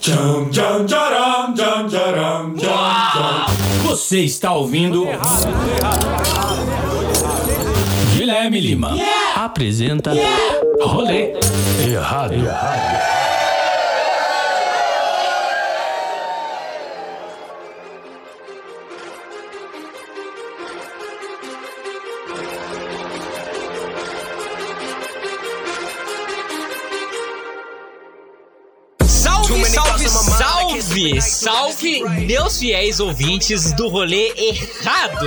Tcham, tcham, tcharam, tcham, tcharam, tcham, tcham. Você está ouvindo. Guilherme Lima apresenta Rolê Errado. Salve! Salve, meus fiéis ouvintes do rolê errado!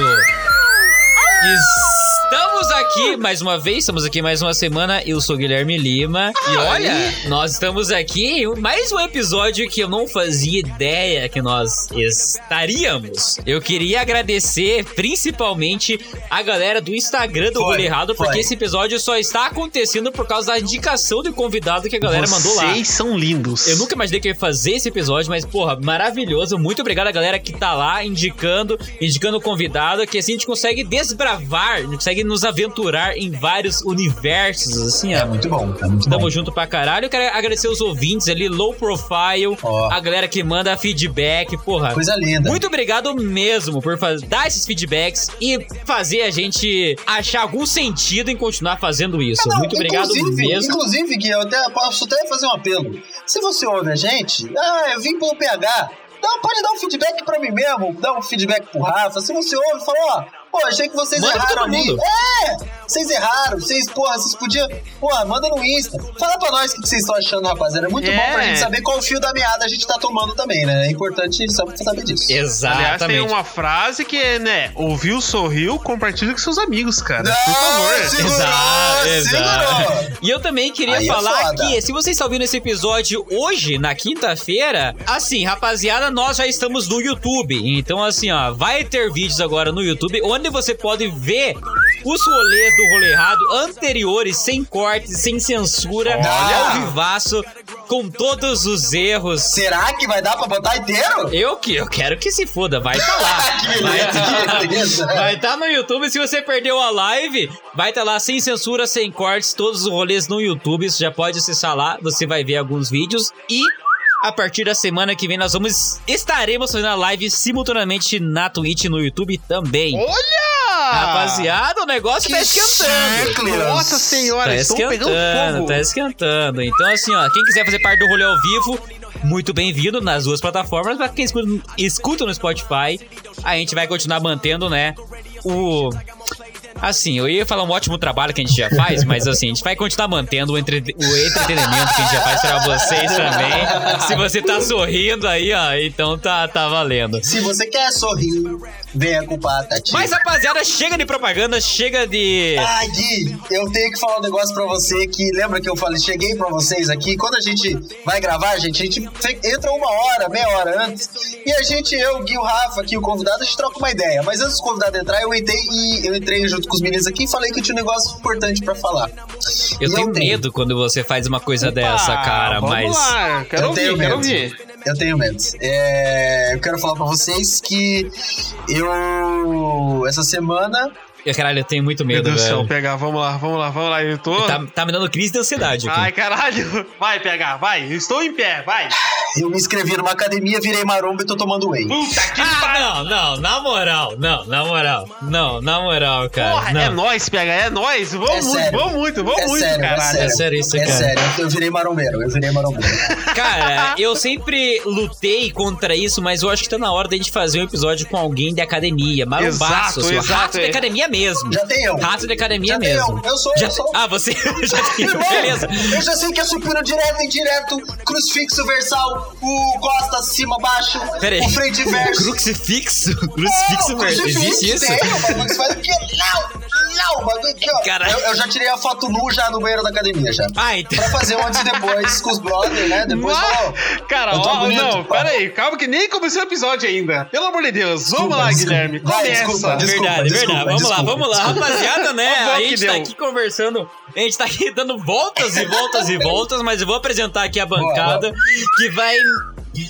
Estamos aqui mais uma vez, estamos aqui mais uma semana. Eu sou Guilherme Lima. E olha, nós estamos aqui em mais um episódio que eu não fazia ideia que nós estaríamos. Eu queria agradecer principalmente a galera do Instagram do Rolê Errado, porque foi. esse episódio só está acontecendo por causa da indicação do convidado que a galera mandou lá. Vocês são lindos. Eu nunca imaginei que eu ia fazer esse episódio, mas, porra, maravilhoso. Muito obrigado a galera que tá lá indicando, indicando o convidado, que assim a gente consegue desbravar, a gente consegue nos aventurar em vários universos, assim, É muito bom, é muito Tamo bom. junto pra caralho. Eu quero agradecer os ouvintes ali, low profile, Ó. a galera que manda feedback, porra. Coisa linda. Muito obrigado mesmo por dar esses feedbacks e fazer a gente achar algum sentido em continuar fazendo isso. Não, Muito obrigado mesmo. Inclusive, Gui, eu até posso até fazer um apelo. Se você ouve a gente, ah, eu vim pelo PH. Não, pode dar um feedback pra mim mesmo, dar um feedback pro Rafa. Se você ouve, fala, ó, pô, achei que vocês Manda erraram ali. É, vocês erraram, vocês, porra, vocês podiam. Porra, manda no Insta. Fala pra nós o que vocês estão achando, rapaziada. É muito É. bom pra gente saber qual fio da meada a gente tá tomando também, né? É importante saber saber disso. Exatamente. Aliás, tem uma frase que é, né? Ouviu, sorriu, compartilha com seus amigos, cara. Por favor. segurou, Exato, exato. segurou. E eu também queria Aí é falar foda. que, se você está ouvindo esse episódio hoje, na quinta-feira, assim, rapaziada, nós já estamos no YouTube. Então, assim, ó, vai ter vídeos agora no YouTube onde você pode ver os rolês do rolê errado anteriores, sem cortes, sem censura, Olha! ao vivaço, com todos os erros. Será que vai dar pra botar inteiro? Eu que eu quero que se foda, vai estar lá. Que beleza, que beleza. Vai estar no YouTube. Se você perdeu a live, vai estar lá sem censura, sem cortes, todos os rolês no YouTube. Você já pode acessar lá, você vai ver alguns vídeos. E a partir da semana que vem, nós vamos estaremos fazendo a live simultaneamente na Twitch e no YouTube também. Olha! Rapaziada, o negócio tá esquentando. Nossa senhora, Tá estou pegando fogo. tá esquentando. Então, assim, ó, quem quiser fazer parte do rolê ao vivo, muito bem-vindo nas duas plataformas. Pra quem escuta, escuta no Spotify, a gente vai continuar mantendo, né, o. Assim, eu ia falar um ótimo trabalho que a gente já faz, mas assim, a gente vai continuar mantendo o, entre- o entretenimento que a gente já faz pra vocês também. Se você tá sorrindo aí, ó, então tá, tá valendo. Se você quer sorrir, venha com patati. Mas, rapaziada, chega de propaganda, chega de. Ai, Gui, eu tenho que falar um negócio pra você que lembra que eu falei, cheguei pra vocês aqui, quando a gente vai gravar, gente, a gente entra uma hora, meia hora antes, e a gente, eu, Gui, o Rafa aqui, o convidado, a gente troca uma ideia. Mas antes do convidado entrar, eu entrei e eu entrei junto com os meninos aqui e falei que eu tinha um negócio importante pra falar. Eu E tenho medo quando você faz uma coisa dessa, cara, vamos mas. Lá. Quero eu ouvir, tenho quero medo. ouvir. Eu tenho medo. É, eu quero falar pra vocês que eu, essa semana, Eu, Caralho, eu tenho muito Meu medo, Deus do céu, pegar, vamos lá, vamos lá, vamos lá. Eu tô. Tá, tá me dando crise de ansiedade aqui. Ai, caralho. Vai pegar, vai. Eu estou em pé, vai. eu me inscrevi numa academia, virei maromba e tô tomando whey. Puta que Ah, pariu. não, não, na moral, não, na moral, não, na moral, cara. Porra, não. é nóis, pega, é nóis. Vamos É muito, sério. vamos muito, vamos É muito, sério, é caralho. sério. É sério isso, É cara. sério, eu virei marombeiro, eu virei marombeiro. Cara, eu sempre lutei contra isso, mas eu acho que tá na hora da gente fazer um episódio com alguém de academia, marombaço, Exato, assim, exato, rato de é. academia mesmo. Já tem eu. Rato de academia Já tem mesmo. eu. Eu sou, Já- eu sou. Ah, você já tem, Irmão, beleza. Eu já sei que é supino direto e indireto, crucifixo versal, o costa cima baixo, Pera aí. o frente verso. Crucifixo? Crucifixo, Não, velho. Existe isso? Tem, o que você faz aqui, não, não, o bagulho aqui, ó. Caralho. Eu, eu já tirei a foto nu já no banheiro da academia, já. Ah, então. Pra fazer um antes e depois com os brothers, né? Depois falou. Cara, ó, bonito, não, pá. pera aí, calma que nem começou o episódio ainda. Pelo amor de Deus, vamos lá, desculpa. Guilherme, Vai, começa. desculpa, desculpa. verdade, verdade. Vamos lá, desculpa, vamos lá. Rapaziada, né? A gente tá aqui conversando. A gente tá aqui dando voltas e voltas e voltas, mas eu vou apresentar aqui a bancada que vai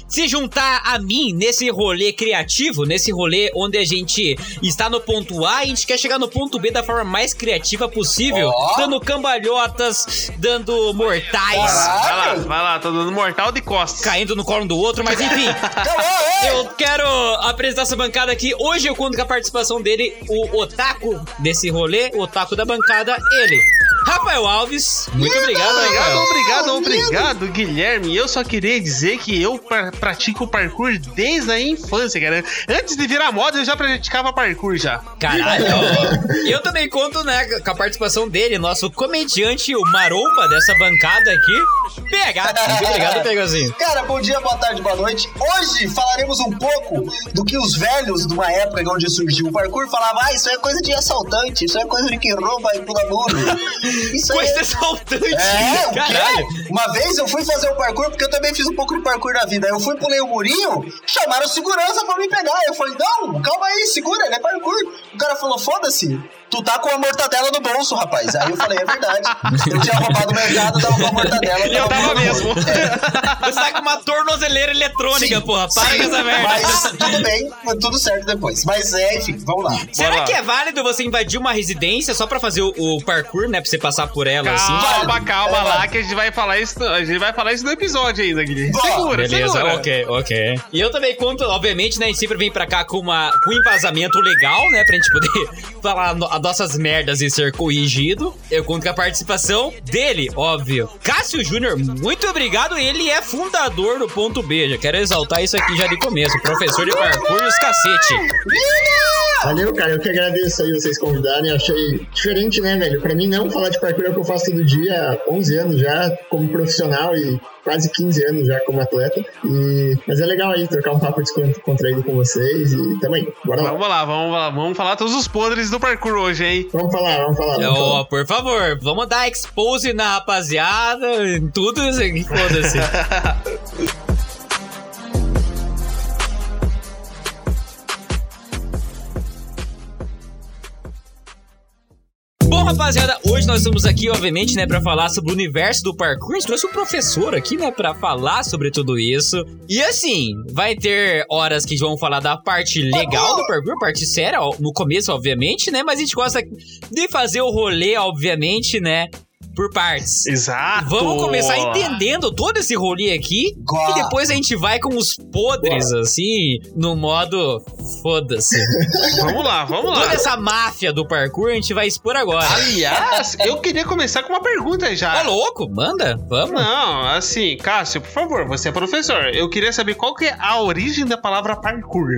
se juntar a mim nesse rolê criativo, nesse rolê onde a gente está no ponto A e a gente quer chegar no ponto B da forma mais criativa possível, Ó. dando cambalhotas, dando mortais. Vai lá, vai lá, tô dando mortal de costas. caindo no colo do outro, mas enfim. Acabou, é? Eu quero apresentar essa bancada aqui. Hoje eu conto com a participação dele, o otaku desse rolê, o otaku da bancada, ele. Rafael Alves. Muito obrigado, Obrigado, Rafael. obrigado, obrigado, Guilherme. Eu só queria dizer que eu pra- pratico parkour desde a infância, cara. Antes de virar moda, eu já praticava parkour já. Caralho. eu também conto, né, com a participação dele, nosso comediante, o maromba dessa bancada aqui. PH. Muito obrigado, Pegazinho. Cara, bom dia, boa tarde, boa noite. Hoje falaremos um pouco do que os velhos de uma época onde surgiu o parkour falavam: ah, isso é coisa de assaltante, isso é coisa de quem rouba e pula muro. Isso Coisa é... exaltante. É, o Caralho. quê? Uma vez eu fui fazer o parkour, porque eu também fiz um pouco de parkour na vida. Eu fui, pulei o murinho, chamaram segurança pra me pegar. Eu falei, não, calma aí, segura, ele é parkour. O cara falou, foda-se, tu tá com a mortadela no bolso, rapaz. Aí eu falei, é verdade. Eu tinha roubado o mercado, tava com a mortadela. E eu tava mesmo. É. Você tá com uma tornozeleira eletrônica, porra. Para Sim, com essa merda. Mas tudo bem, foi tudo certo depois. Mas é, enfim, vamos lá. Será lá. que é válido você invadir uma residência só pra fazer o, o parkour, né? Pra você passar por ela, assim? Calma, calma É lá, que a gente vai falar isso. A gente vai falar isso no episódio ainda, Guilherme. Segura, Beleza, segura. ok, ok. E eu também conto, obviamente, né? A gente sempre vem pra cá com, uma, com um embasamento legal, né? Pra gente poder falar as nossas merdas e ser corrigido. Eu conto com a participação dele, óbvio. Cássio Júnior, muito obrigado. Ele é fundador do Ponto B. Já quero exaltar isso aqui já de começo. Professor de parkour os cacete. Valeu, cara. Eu que agradeço aí vocês convidarem. Achei diferente, né, velho? Pra mim, não falar de parkour é o que eu faço todo dia há 11 anos já, como profissional e quase 15 anos já como atleta. E... Mas é legal aí trocar um papo descontraído com vocês e também. Bora lá. Vamos lá, vamos lá, vamos falar todos os podres do parkour hoje, hein? Vamos falar, vamos falar. Vamos Ó, falar. por favor, vamos dar expose na rapaziada, em tudo isso aqui, foda-se. Bom, rapaziada, hoje nós estamos aqui, obviamente, né, pra falar sobre o universo do parkour. Gente trouxe um professor aqui, né, pra falar sobre tudo isso. E assim, vai ter horas que vão falar da parte legal do parkour, parte séria, no começo, obviamente, né, mas a gente gosta de fazer o rolê, obviamente, né, por partes. Exato. Vamos começar entendendo todo esse rolê aqui e depois a gente vai com os podres, assim, no modo foda-se. Vamos lá, vamos lá. Toda essa máfia do parkour a gente vai expor agora. Aliás, eu queria começar com uma pergunta já. Tá louco? Manda, vamos. Não, assim, Cássio, por favor, você é professor. Eu queria saber qual que é a origem da palavra parkour.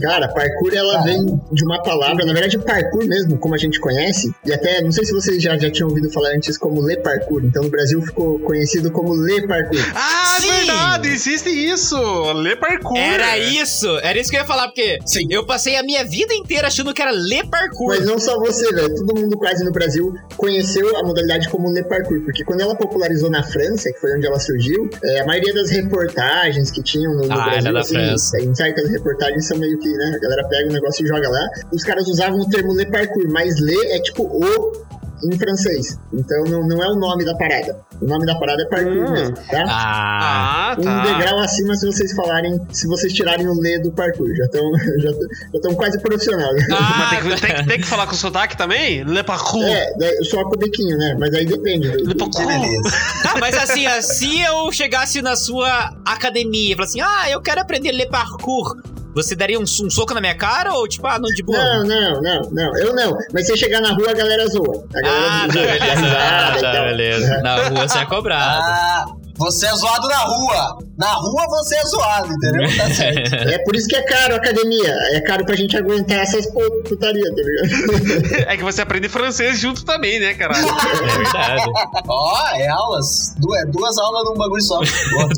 Cara, parkour ela vem de uma palavra, na verdade, parkour mesmo, como a gente conhece, e até não sei se vocês já, já tinham ouvido falar antes como le parkour. Então no Brasil ficou conhecido como le parkour. Ah, Sim! verdade, existe isso. Lê parkour. Era isso, era isso que eu ia falar, porque Sim. eu passei a minha vida inteira achando que era ler parkour. Mas não só você, velho. Todo mundo quase no Brasil conheceu a modalidade como le parkour, porque quando ela popularizou na França, que foi onde ela surgiu, é, a maioria das reportagens que tinham no, no Ah, Brasil, era da assim, França. em certas reportagens são meio que, né, a galera pega o negócio e joga lá. Os caras usavam o termo le parkour, mas le é tipo o em francês. Então não, não é o nome da parada. O nome da parada é parkour Hum. mesmo, tá? Ah, Ah, tá. Um degrau acima se vocês falarem, se vocês tirarem o le do parkour. Já estão já já tão quase profissional. Ah, Mas tem que, tem, tem que falar com sotaque também? Le parkour. É, daí- só com o biquinho, né? Mas aí depende. Le parkour. Beleza. Ah, mas assim, se eu chegasse na sua academia e falasse assim, ah, eu quero aprender ler parkour, você daria um, um soco na minha cara ou tipo, ah, não, de boa? Não, não, não, não. Eu não. Mas se eu chegar na rua, a galera zoa. A galera Ah, tá, zoa, dá beleza. risada Ah, e tá, beleza. Na rua você é cobrado. Ah, você é zoado na rua. Na rua você é zoado, entendeu? Tá certo. É por isso que é caro a academia. É caro pra gente aguentar essas pu- putaria, tá ligado? É que você aprende francês junto também, né, caralho? É verdade. Ó, é aulas. Du- é duas aulas num bagulho só. Boa.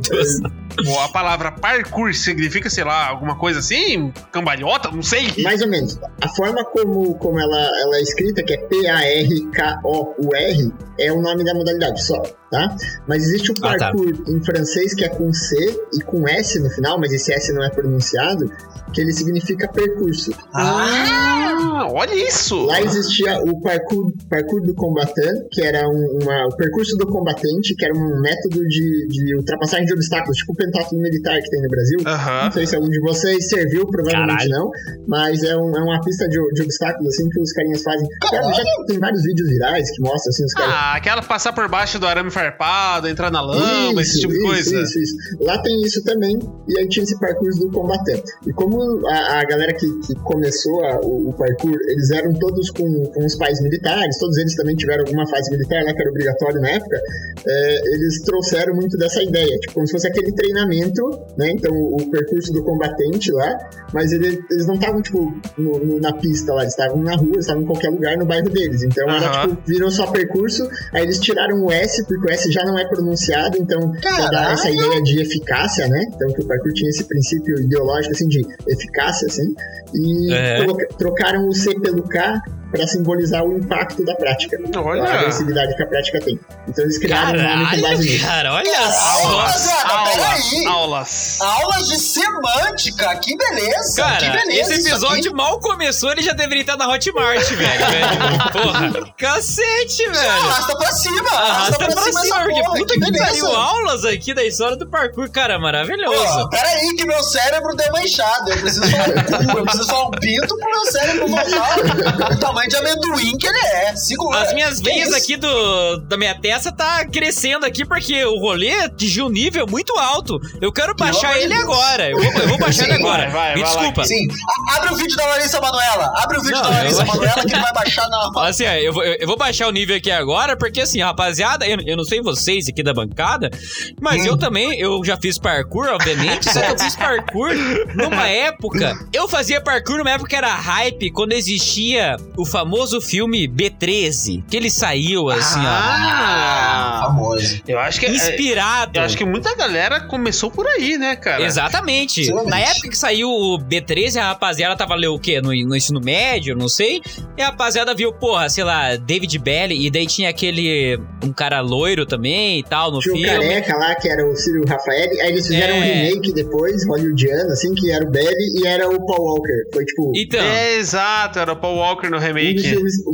A palavra parkour significa, sei lá, alguma coisa assim? Cambalhota? Não sei. Mais ou menos. A forma como, como ela, ela é escrita, que é P-A-R-K-O-U-R, é o nome da modalidade só, tá? Mas existe o Ah, tá. parkour em francês que é com C e com S no final, mas esse S não é pronunciado, que ele significa percurso. Ah, Ah, olha isso! Lá existia o parkour, parkour do combatente, que era um, uma, o percurso do combatente, que era um método de, de ultrapassagem de obstáculos, tipo o pentáculo militar que tem no Brasil. Não sei se algum de vocês serviu, provavelmente Caralho. não, mas é, um- é uma pista de, de obstáculos assim que os carinhas fazem. Já, já tem vários vídeos virais que mostram assim os caras. Ah, aquela passar por baixo do arame farpado, entrar na lama, esse tipo de coisa. Isso, isso. Lá tem isso também, e aí tinha esse parkour do combatente. E como a, a galera que, que começou a- o, o parkour, eles eram todos com, com os pais militares, todos eles também tiveram alguma fase militar lá que era obrigatório na época, é, eles trouxeram muito dessa ideia, tipo, como se fosse aquele treinamento, né? Então o, o percurso do combatente lá, mas ele- eles não estavam, tipo, no- no- na pista lá, eles estavam na rua, eles estavam em qualquer lugar no bairro deles. Então era, Aham. tipo, viram só percurso, aí eles tiraram o S, porque o S já não é pronunciado, então pra dar essa ideia de eficácia, né? Então que o parkour tinha esse princípio ideológico, assim, de eficácia, assim, e É. coloca- trocaram C pelo K para simbolizar o impacto da prática. A Olha! agressividade que a prática tem. Então eles criaram um nome com base Caralho, nisso. cara, olha Caralho, só. rapaziada, aulas, peraí. aulas. Aulas de semântica, que beleza! que Cara, beleza esse episódio mal começou, ele já deveria estar na Hotmart, velho. velho. Porra, cacete, velho. Arrasta pra cima! Arrasta pra cima, essa porque porra, puta que que pariu, aulas aqui da história do parkour, cara, Pô, maravilhoso. peraí que meu cérebro deu uma inchada. Eu preciso falar um cu, eu preciso falar um pinto pro meu cérebro voltar tamanho de amendoim que ele é. Segura. As minhas Que veias aqui do, da minha testa tá crescendo aqui porque o rolê atingiu um nível muito alto. Eu quero baixar ele Deus. agora. Eu vou, eu vou baixar ele Sim, agora. vai, vai, Me vai lá desculpa. Sim. Abre o vídeo da Larissa Manoela. Abre o vídeo Não, da Larissa Manoela que ele vai baixar na. Assim, eu vou, eu vou baixar o nível aqui agora, porque assim, rapaziada, eu, eu não sei vocês aqui da bancada, mas Hum. eu também, eu já fiz parkour, obviamente, só que eu fiz parkour numa época. Eu fazia parkour numa época que era hype, quando existia o famoso filme B13, que ele saiu, assim, Ah, Famoso. eu acho que ó, é- inspirado. eu acho que muita galera começou por aí, né, cara? Exatamente. Exatamente. Na época que saiu o B13, a rapaziada tava ali o quê? No, no ensino médio, não sei. E a rapaziada viu, porra, sei lá, David Belly, e daí tinha aquele. um cara loiro também e tal no Tinha o filme. careca lá, que era o Círio Rafael, aí eles fizeram um É. remake depois, hollywoodiano, assim, que era o Belly e era o Paul Walker. Foi tipo. Então. É, exato, era o Paul Walker no um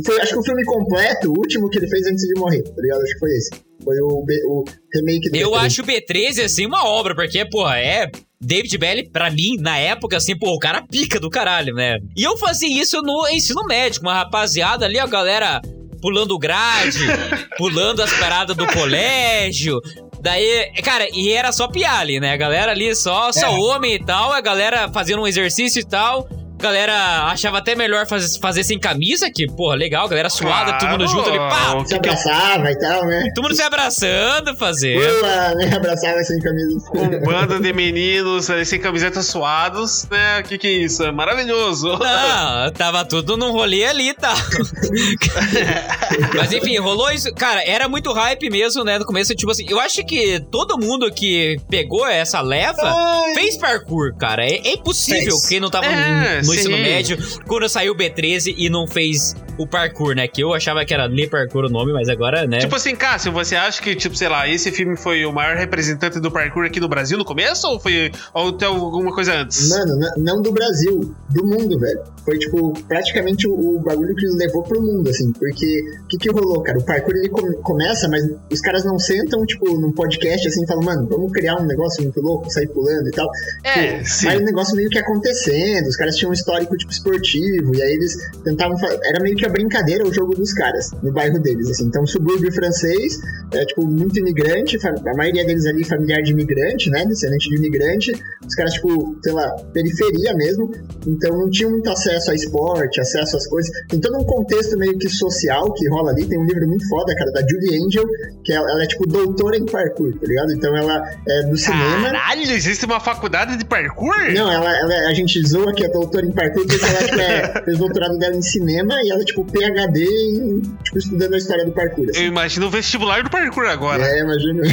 foi, acho que o filme completo, o último que ele fez antes de morrer, tá ligado? Acho que foi esse. Foi o, B- o remake do Eu B13. acho o B13, assim, uma obra, porque, porra, é. David Belly, pra mim, na época, assim, pô, o cara pica do caralho, né? E eu fazia isso no ensino médio, uma rapaziada ali, a galera pulando grade, pulando as paradas do colégio. Daí, cara, e era só piale, né? A galera ali só, só É. homem e tal, a galera fazendo um exercício e tal. A galera achava até melhor fazer, fazer sem camisa, que, porra, legal, galera suada, todo mundo junto ali, pá! Se que que eu- abraçava e tal, né? Todo mundo se abraçando, fazendo. Pula, né? Abraçava sem camisa. Um bando de meninos eh, sem camisetas suados, né? O que que é isso? É maravilhoso. Não, tava tudo num rolê ali e tal. Mas enfim, rolou isso. Cara, era muito hype mesmo, né? No começo, tipo assim, eu acho que todo mundo que pegou essa leva Ai. fez parkour, cara. É, é impossível Fez. quem não tava É, no, no. Ensino médio quando saiu o B13 e não fez o parkour, né? Que eu achava que era Le Parkour o nome, mas agora, né? Tipo assim, Cássio, você acha que, tipo, sei lá, esse filme foi o maior representante do parkour aqui no Brasil no começo? Ou foi. Ou tem alguma coisa antes? Mano, não do Brasil, do mundo, velho. Foi, tipo, praticamente o, o bagulho que levou pro mundo, assim. Porque o que que rolou, cara? O parkour, ele come- começa, mas os caras não sentam, tipo, num podcast, assim, e falam, mano, vamos criar um negócio muito louco, sair pulando e tal. É, Tipo, sim. Mas o negócio meio que acontecendo, os caras tinham histórico, tipo, esportivo, e aí eles tentavam... fa- Era meio que a brincadeira, o jogo dos caras, no bairro deles, assim. Então, subúrbio francês, é, tipo, muito imigrante, a maioria deles ali familiar de imigrante, né, descendente de imigrante, os caras, tipo, sei lá, periferia mesmo, então não tinham muito acesso a esporte, acesso às coisas. Tem todo um contexto meio que social que rola ali. Tem um livro muito foda, cara, da Julie Angel, que ela, ela é, tipo, doutora em parkour, tá ligado? Então ela é do cinema. Caralho, existe uma faculdade de parkour? Não, ela, ela- a gente zoa que é doutora em parkour porque ela tipo, é, fez doutorado dela em cinema e ela é tipo PHD em, tipo, estudando a história do parkour. Eu Assim. imagino o vestibular do parkour agora. É, imagina.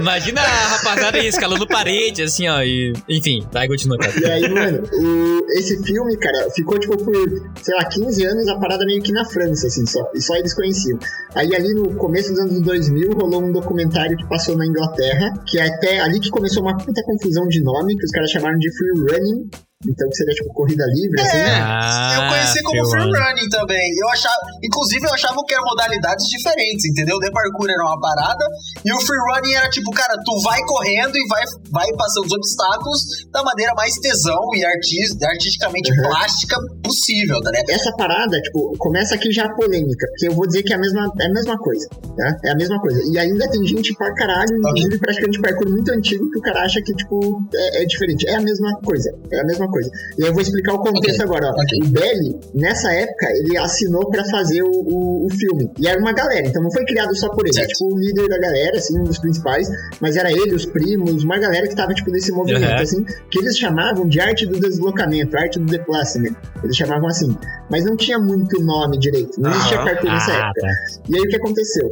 Imagina a rapaziada aí escalando parede, assim, ó. E, enfim, vai, continua, cara. E aí, mano, o- esse filme, cara, ficou, tipo, por, sei lá, 15 anos a parada meio que na França, assim, só. E só eles conheciam. Aí, ali no começo dos anos 2000, rolou um documentário que passou na Inglaterra, que é até ali que começou uma puta confusão de nome, que os caras chamaram de Free Running. Então seria tipo corrida livre, assim. É, Ah, eu conheci como free free running. também. Eu achava, inclusive, eu achava que eram modalidades diferentes, entendeu? O The Parkour era uma parada e o free running era tipo, cara, tu vai correndo e vai, vai passando os obstáculos da maneira mais tesão e artis, artisticamente Uhum. plástica possível, tá ligado? Essa parada, tipo, começa aqui já a polêmica, porque eu vou dizer que é a mesma, é a mesma coisa, tá? É a mesma coisa. E ainda tem gente pra caralho, inclusive praticante parkour muito antigo, que o cara acha que, tipo, é, é diferente. É a mesma coisa, é a mesma coisa. E eu vou explicar o contexto Ok, agora, ó. ok. O Belly, nessa época, ele assinou pra fazer o, o, o filme. E era uma galera, então não foi criado só por ele. É Certo. tipo o líder da galera, assim, um dos principais, mas era ele, os primos, uma galera que tava, tipo, nesse movimento, Uhum. assim, que eles chamavam de arte do deslocamento, arte do deplacement. Eles chamavam assim. Mas não tinha muito nome direito. Não existia Aham. parkour nessa Ah, época. tá. E aí o que aconteceu?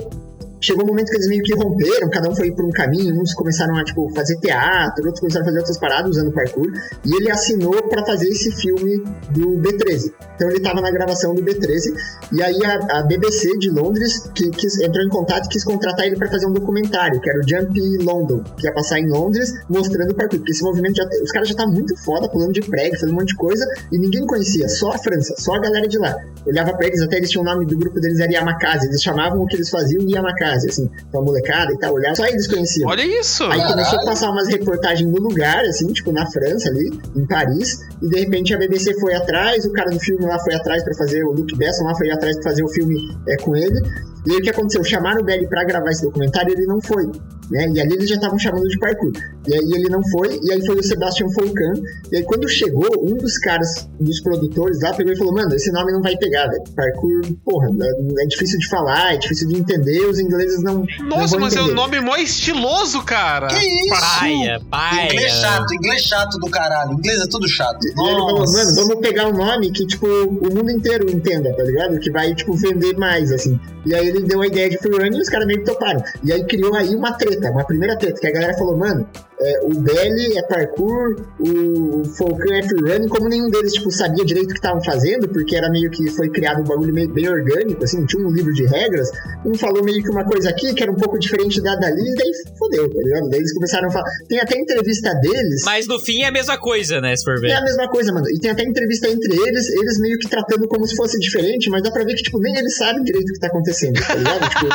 Chegou um momento que eles meio que romperam, cada um foi por um caminho, uns começaram a, tipo, fazer teatro, outros começaram a fazer outras paradas usando parkour, e ele assinou pra fazer esse filme do B13. Então ele tava na gravação do B13, e aí a, a BBC de Londres que, quis- entrou em contato e quis contratar ele pra fazer um documentário, que era o Jump London, que ia passar em Londres, mostrando parkour, porque esse movimento já, os caras já estavam muito foda, pulando de prédio, fazendo um monte de coisa, e ninguém conhecia, só a França, só a galera de lá. Olhava pra eles, até eles tinham o nome do grupo deles, era Yamakase, eles chamavam o que eles faziam de Yamakase, assim, então a molecada e tal, olhava, só eles conheciam. Olha isso. Aí Caralho. começou a passar umas reportagens no lugar, assim, tipo na França ali, em Paris, e de repente a BBC foi atrás, o cara do filme lá foi atrás pra fazer, o Luke Besson lá foi atrás pra fazer o filme é, com ele. E aí o que aconteceu? Chamaram o Belly pra gravar esse documentário e ele não foi. Né? E ali eles já estavam chamando de parkour. E aí ele não foi, e aí foi o Sebastian Volcan. E aí quando chegou, um dos caras, dos produtores lá, pegou e falou: Mano, esse nome não vai pegar, velho. Parkour, porra, é, é difícil de falar, é difícil de entender, os ingleses não. não Nossa, vão mas é entender. um nome mó estiloso, cara. Que isso? Paia, paia. Inglês chato, inglês chato do caralho. Inglês é tudo chato. E ele falou, mano, vamos pegar um nome que, tipo, o mundo inteiro entenda, tá ligado? Que vai, tipo, vender mais, assim. E aí ele deu a ideia de freerunning e os caras meio que toparam. E aí criou aí uma treta, uma primeira treta, que a galera falou, mano, é, o Belly é parkour, o, Falcão é freerunning, como nenhum deles, tipo, sabia direito o que estavam fazendo, porque era meio que foi criado um bagulho meio bem orgânico, assim, tinha um livro de regras, um falou meio que uma coisa aqui, que era um pouco diferente da dali, e daí fodeu, tá ligado? Daí eles começaram a falar, tem até entrevista deles... Mas no fim é a mesma coisa, né? Se for ver. É a mesma coisa, mano. E tem até entrevista entre eles, eles meio que tratando como se fosse diferente, mas dá pra ver que, tipo, nem eles sabem direito o que tá acontecendo, tá ligado? tipo,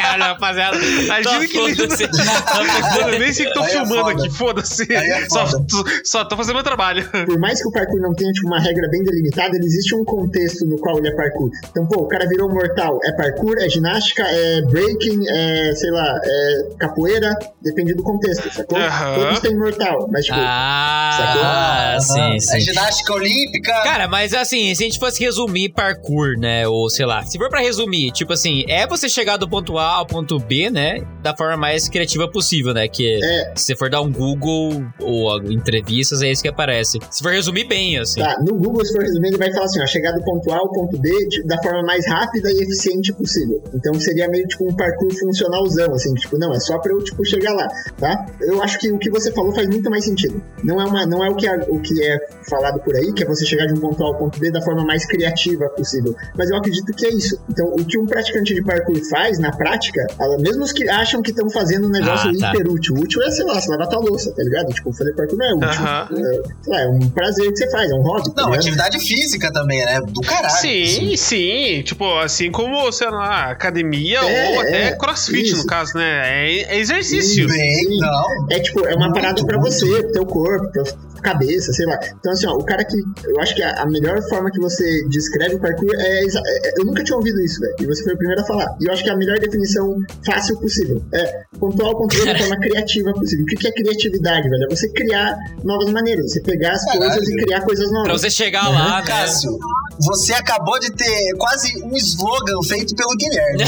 Caralho, rapaziada. Imagina que lindo. nem sei que tô é filmando foda. aqui, foda-se. É Só, foda. só tô fazendo meu trabalho. por mais que o parkour não tenha, tipo, uma regra bem delimitada, ele existe um contexto no qual ele é parkour. Então, pô, o cara virou mortal. É parkour, é ginástica, é breaking, é, sei lá, é capoeira, depende do contexto, sacou? Aham. Todos têm mortal, mas, tipo, Ah, sim, É sim. ginástica olímpica. Cara, mas assim, se a gente fosse resumir parkour, né? Ou sei lá, se for pra resumir, tipo assim, é você chegar do ponto A ao ponto B, né? Da forma mais criativa possível, né? Que É. se você for dar um Google ou entrevistas, é isso que aparece. Se for resumir bem, assim. Tá, no Google, se for resumir, ele vai falar assim, ó, chegar do ponto A ao ponto B tipo, da forma mais rápida e eficiente possível. Então seria meio tipo um parkour funcionalzão, assim, tipo, não, é só pra eu, tipo, chegar lá, tá? Eu acho que o que você falou faz muito mais sentido. Não é, uma, não é o, que é, o que é falado por aí, que é você chegar de um ponto A ao ponto B da forma mais criativa possível. Mas eu acredito que é isso. Então, o que um praticante de parkour faz, na prática, ela- mesmo os que acham que estão fazendo um negócio Ah, tá. hiper útil. Útil é, sei lá, você lavar tua louça, tá ligado? Tipo, fazer parkour não é útil. Aham. É, sei lá, é um prazer que você faz, é um hobby. tá Não, ligado? atividade física também, né? Do caralho. Sim, sim. Tipo, assim como, sei lá, academia É, ou até é, crossfit, isso. no caso, né? É, é exercício. Bem, não. É tipo, é uma parada pra você, pro teu corpo, pra cabeça, sei lá. Então, assim, ó, o cara que. Eu acho que a, a melhor forma que você descreve o parkour é, exa- é- Eu nunca tinha ouvido isso, velho. E você foi o primeiro a falar. E eu acho que é a melhor definição fácil possível. É pontual, pontual da forma criativa possível. O que que é criatividade, velho? É você criar novas maneiras. Você pegar as Caralho. coisas e criar coisas novas. Pra você chegar lá, né? Cássio, você acabou de ter quase um slogan feito pelo Guilherme.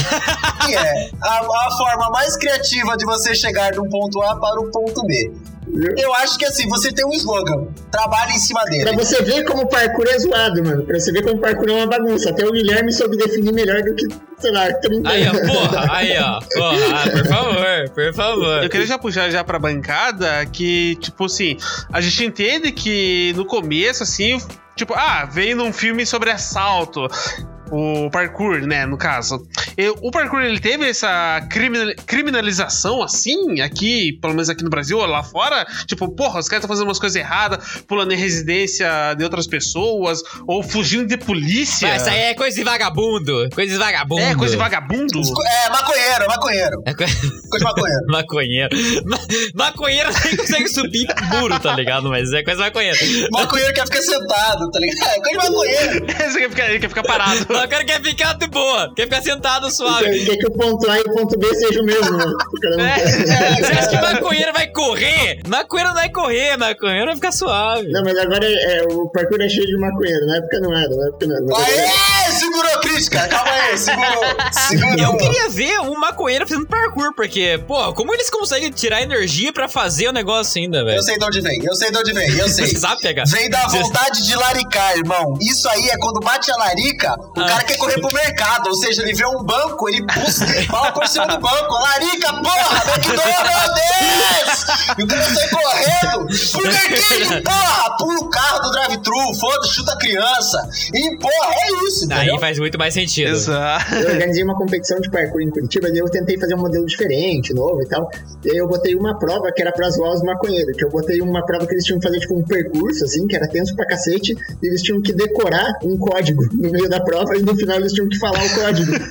que é a, a forma mais criativa de você chegar de um ponto A para o ponto B. Eu acho que assim, você tem um slogan. Trabalhe em cima Pra dele. você ver como o parkour é zoado, mano. Pra você ver como o parkour é uma bagunça. Até o Guilherme soube definir melhor do que, sei lá, 30 Aí, ó, porra, aí, ó. Porra, ah, por favor, por favor. Eu queria já puxar já pra bancada que, tipo assim, a gente entende que no começo, assim, tipo, ah, veio num filme sobre assalto. O parkour, né, no caso. O parkour, ele teve essa criminal- criminalização, assim, aqui, pelo menos aqui no Brasil, ou lá fora? Tipo, porra, os caras estão fazendo umas coisas erradas, pulando em residência de outras pessoas, ou fugindo de polícia. Mas Essa aí é coisa de vagabundo. Coisa de vagabundo. É, coisa de vagabundo. É, maconheiro, maconheiro. É co- Coisa de maconheiro. maconheiro. Ma- Maconheiro nem consegue subir muro, tá ligado? Mas é coisa de maconheiro. Maconheiro quer ficar sentado, tá ligado? É coisa de maconheiro. Você quer ficar, ele quer ficar parado. O cara quer ficar de boa. Quer ficar sentado suave. Quer, quer que o ponto A e o ponto B sejam o mesmo, né? O cara não É. quer. Você acha que maconheiro vai correr? Maconheiro não vai correr, maconheiro vai ficar suave. Não, mas agora é, é, o parkour é cheio de maconheiro. Na época não era, na época não era. Aê, segurou Calma aí, segurou. Segurou. Eu queria ver um maconheiro fazendo parkour, porque, pô, como eles conseguem tirar energia pra fazer o negócio ainda, velho? Eu sei de onde vem, eu sei de onde vem, eu sei. Você sabe pegar? Vem da vontade de laricar, irmão. Isso aí é quando bate a larica, o Ah. cara quer correr pro mercado. Ou seja, ele vê um banco, ele fala por cima do banco. Larica, porra, McDonald's! E o cara sai correndo. Burger King, porra! Pula o carro do drive-thru, foda-se, chuta a criança. E, porra, é isso, entendeu? Aí faz muito mais sentido. Exato. Eu organizei uma competição de parkour em Curitiba e eu tentei fazer um modelo diferente, novo e tal. E aí eu botei uma prova que era pra zoar os maconheiros, que eu botei uma prova que eles tinham que fazer tipo um percurso, assim, que era tenso pra cacete, e eles tinham que decorar um código no meio da prova e no final eles tinham que falar o código.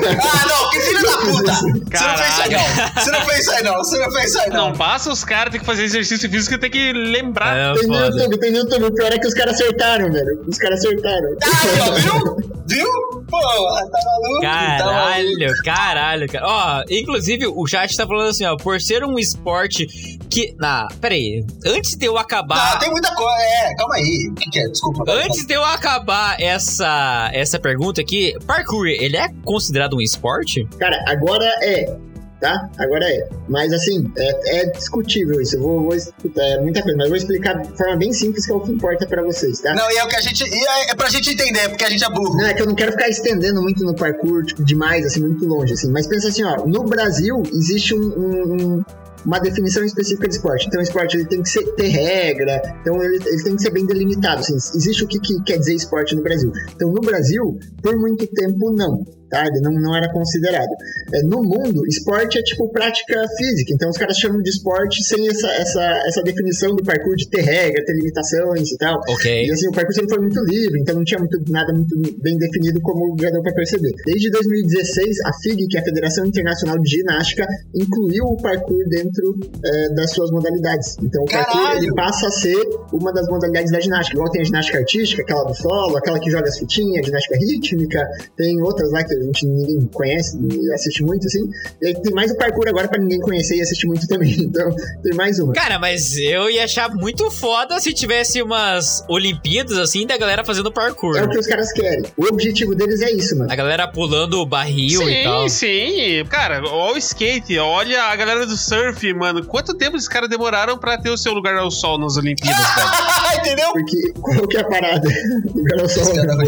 Ah, não, que filho da puta! Você não fez isso aí, não. Você não fez isso aí, não. Você não fez isso aí, não. Não, passa os caras, tem que fazer exercício físico e tem que lembrar. É tem no. YouTube, tem no YouTube. O pior é que os caras acertaram, velho. Os caras acertaram. Ó, viu? Viu? Porra, tá maluco? Tá maluco. Caralho, caralho, cara. Ó, inclusive o chat tá falando assim, ó, por ser um esporte que. Ah, pera aí. Antes de eu acabar. tem muita coisa. É, calma aí. O que, que é? Desculpa. Antes de eu acabar essa, essa pergunta aqui, parkour, ele é considerado um esporte? Cara, agora é. Tá? Agora é. Mas assim, é, é discutível isso. Eu vou, vou é muita coisa, mas vou explicar de forma bem simples que é o que importa pra vocês, tá? Não, e é o que a gente. E é, é pra gente entender, porque a gente é burro. Não, é que eu não quero ficar estendendo muito no parkour, tipo, demais, assim, muito longe, assim. Mas pensa assim, ó, no Brasil existe um- um- um- uma definição específica de esporte. Então, o esporte ele tem que ser, ter regra, então ele, ele tem que ser bem delimitado, assim. Existe o que, que quer dizer esporte no Brasil. Então, no Brasil, por muito tempo, não. Tá? Ele não, não era considerado. É, no mundo, esporte é tipo prática física. Então, os caras chamam de esporte sem essa, essa, essa definição do parkour de ter regra, ter limitações e tal. Ok. E assim, o parkour sempre foi muito livre, então não tinha muito, nada muito bem definido como já deu pra perceber. Desde 2016, a FIG, que é a Federação Internacional de Ginástica, incluiu o parkour dentro eh, das suas modalidades. Então o parkour Caralho! ele passa a ser uma das modalidades da ginástica. Igual tem a ginástica artística, aquela do solo, aquela que joga as fitinhas, ginástica rítmica, tem outras lá que a gente ninguém conhece e assiste muito, assim. E aí tem mais o parkour agora pra ninguém conhecer e assistir muito também. Então tem mais uma. Cara, mas eu ia achar muito foda se tivesse umas Olimpíadas assim da galera fazendo parkour. É o que os caras querem. O objetivo deles é isso, mano. A galera pulando o barril e tal. Sim, sim. Cara, olha o skate, olha a galera do surf, mano. Quanto tempo esses caras demoraram pra ter o seu lugar ao sol nas Olimpíadas, cara? Entendeu? Porque qual que é a parada? O cara só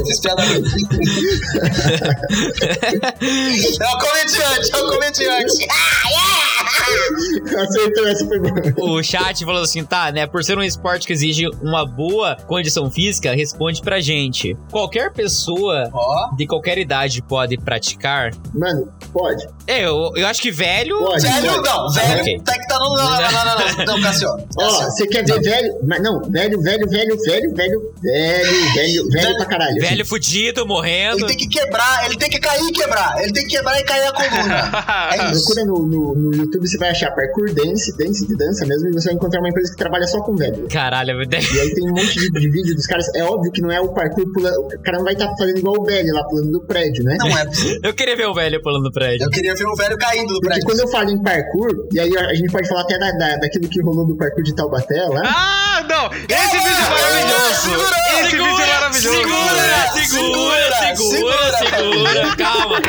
Fiz piada é o comediante, é o comediante. Ah, yeah! Acertou essa pergunta. O chat falou assim, tá, né? Por ser um esporte que exige uma boa condição física, responde pra gente. Qualquer pessoa Ó. de qualquer idade pode praticar? Mano, pode. É, eu, eu acho que velho. Pode. Velho, não, velho. Ok. Tá que tá no. Não, não, não, não, não, não, Cassiano. Ó, você quer ver velho? Mas não, velho, velho, velho, velho, velho, velho, velho, velho pra caralho. assim. Velho fudido, morrendo. Ele tem que quebrar, ele tem que cair e quebrar. Ele tem que quebrar e cair a coluna. É isso. Procura no, no, no YouTube, você vai achar parkour dance, dance de dança mesmo, e você vai encontrar uma empresa que trabalha só com velho. Caralho, meu Deus. E aí tem um monte de, de vídeo dos caras. É óbvio que não é o parkour pulando. O cara não vai estar fazendo igual o velho lá pulando do prédio, né? Não é possível. Eu queria ver o velho pulando no prédio. Eu queria ver o velho caindo do Porque prédio. quando eu falo em parkour, e aí a gente pode falar até da, da- daquilo que rolou do parkour de Taubaté lá. Ah, não! Esse vídeo é maravilhoso! Segura, Esse vídeo é maravilhoso! Segura, segura, segura, segura, segura, calma.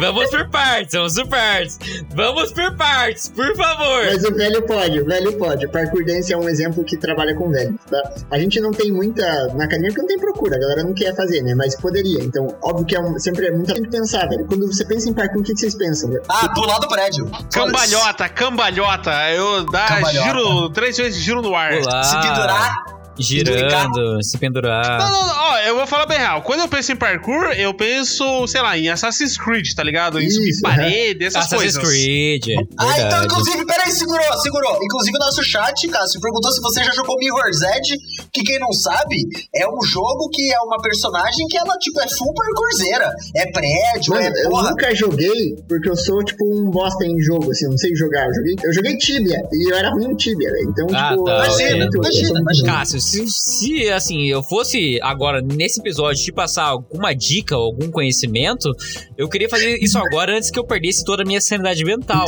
Vamos por partes, vamos por partes. Vamos por partes, por favor. Mas o velho pode, o velho pode. O parkour dance é um exemplo que trabalha com velho, tá? A gente não tem muita na academia porque não tem procura, a galera não quer fazer, né? Mas poderia. Então, óbvio que é um, sempre é muito tem que pensar, velho. Quando você pensa em parkour, o que, que vocês pensam, velho? Ah, pular do prédio. Cambalhota, cambalhota. Eu dá Cambalhota. giro, três vezes giro no ar. Olá. Se pendurar. Girando, se pendurar. Não, não, não, ó, eu vou falar bem real. Quando eu penso em parkour, eu penso, sei lá, em Assassin's Creed, tá ligado? Em subir Isso, parede, essas Assassin's coisas. Creed. Ah, então, verdade. inclusive, peraí, segurou, segurou. Inclusive, nosso chat, Cássio, perguntou se você já jogou Mirror's Edge, que quem não sabe, é um jogo que é uma personagem que ela, tipo, é full parkourzeira. É prédio, Mano, é eu porra. nunca joguei, porque eu sou, tipo, um bosta em jogo, assim, eu não sei jogar. Eu joguei, eu joguei Tibia, e eu era ruim em Tibia, velho. Então, Ah, tipo... tá, eu eu Imagina, imagina. ruim. Cássio, se, se, assim, eu fosse agora nesse episódio te passar alguma dica algum conhecimento, eu queria fazer isso agora antes que eu perdesse toda a minha sanidade mental.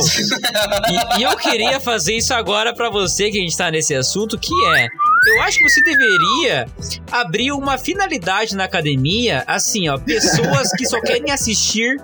E, e eu queria fazer isso agora pra você que a gente tá nesse assunto, que é. Eu acho que você deveria abrir uma finalidade na academia, assim, ó, pessoas que só querem assistir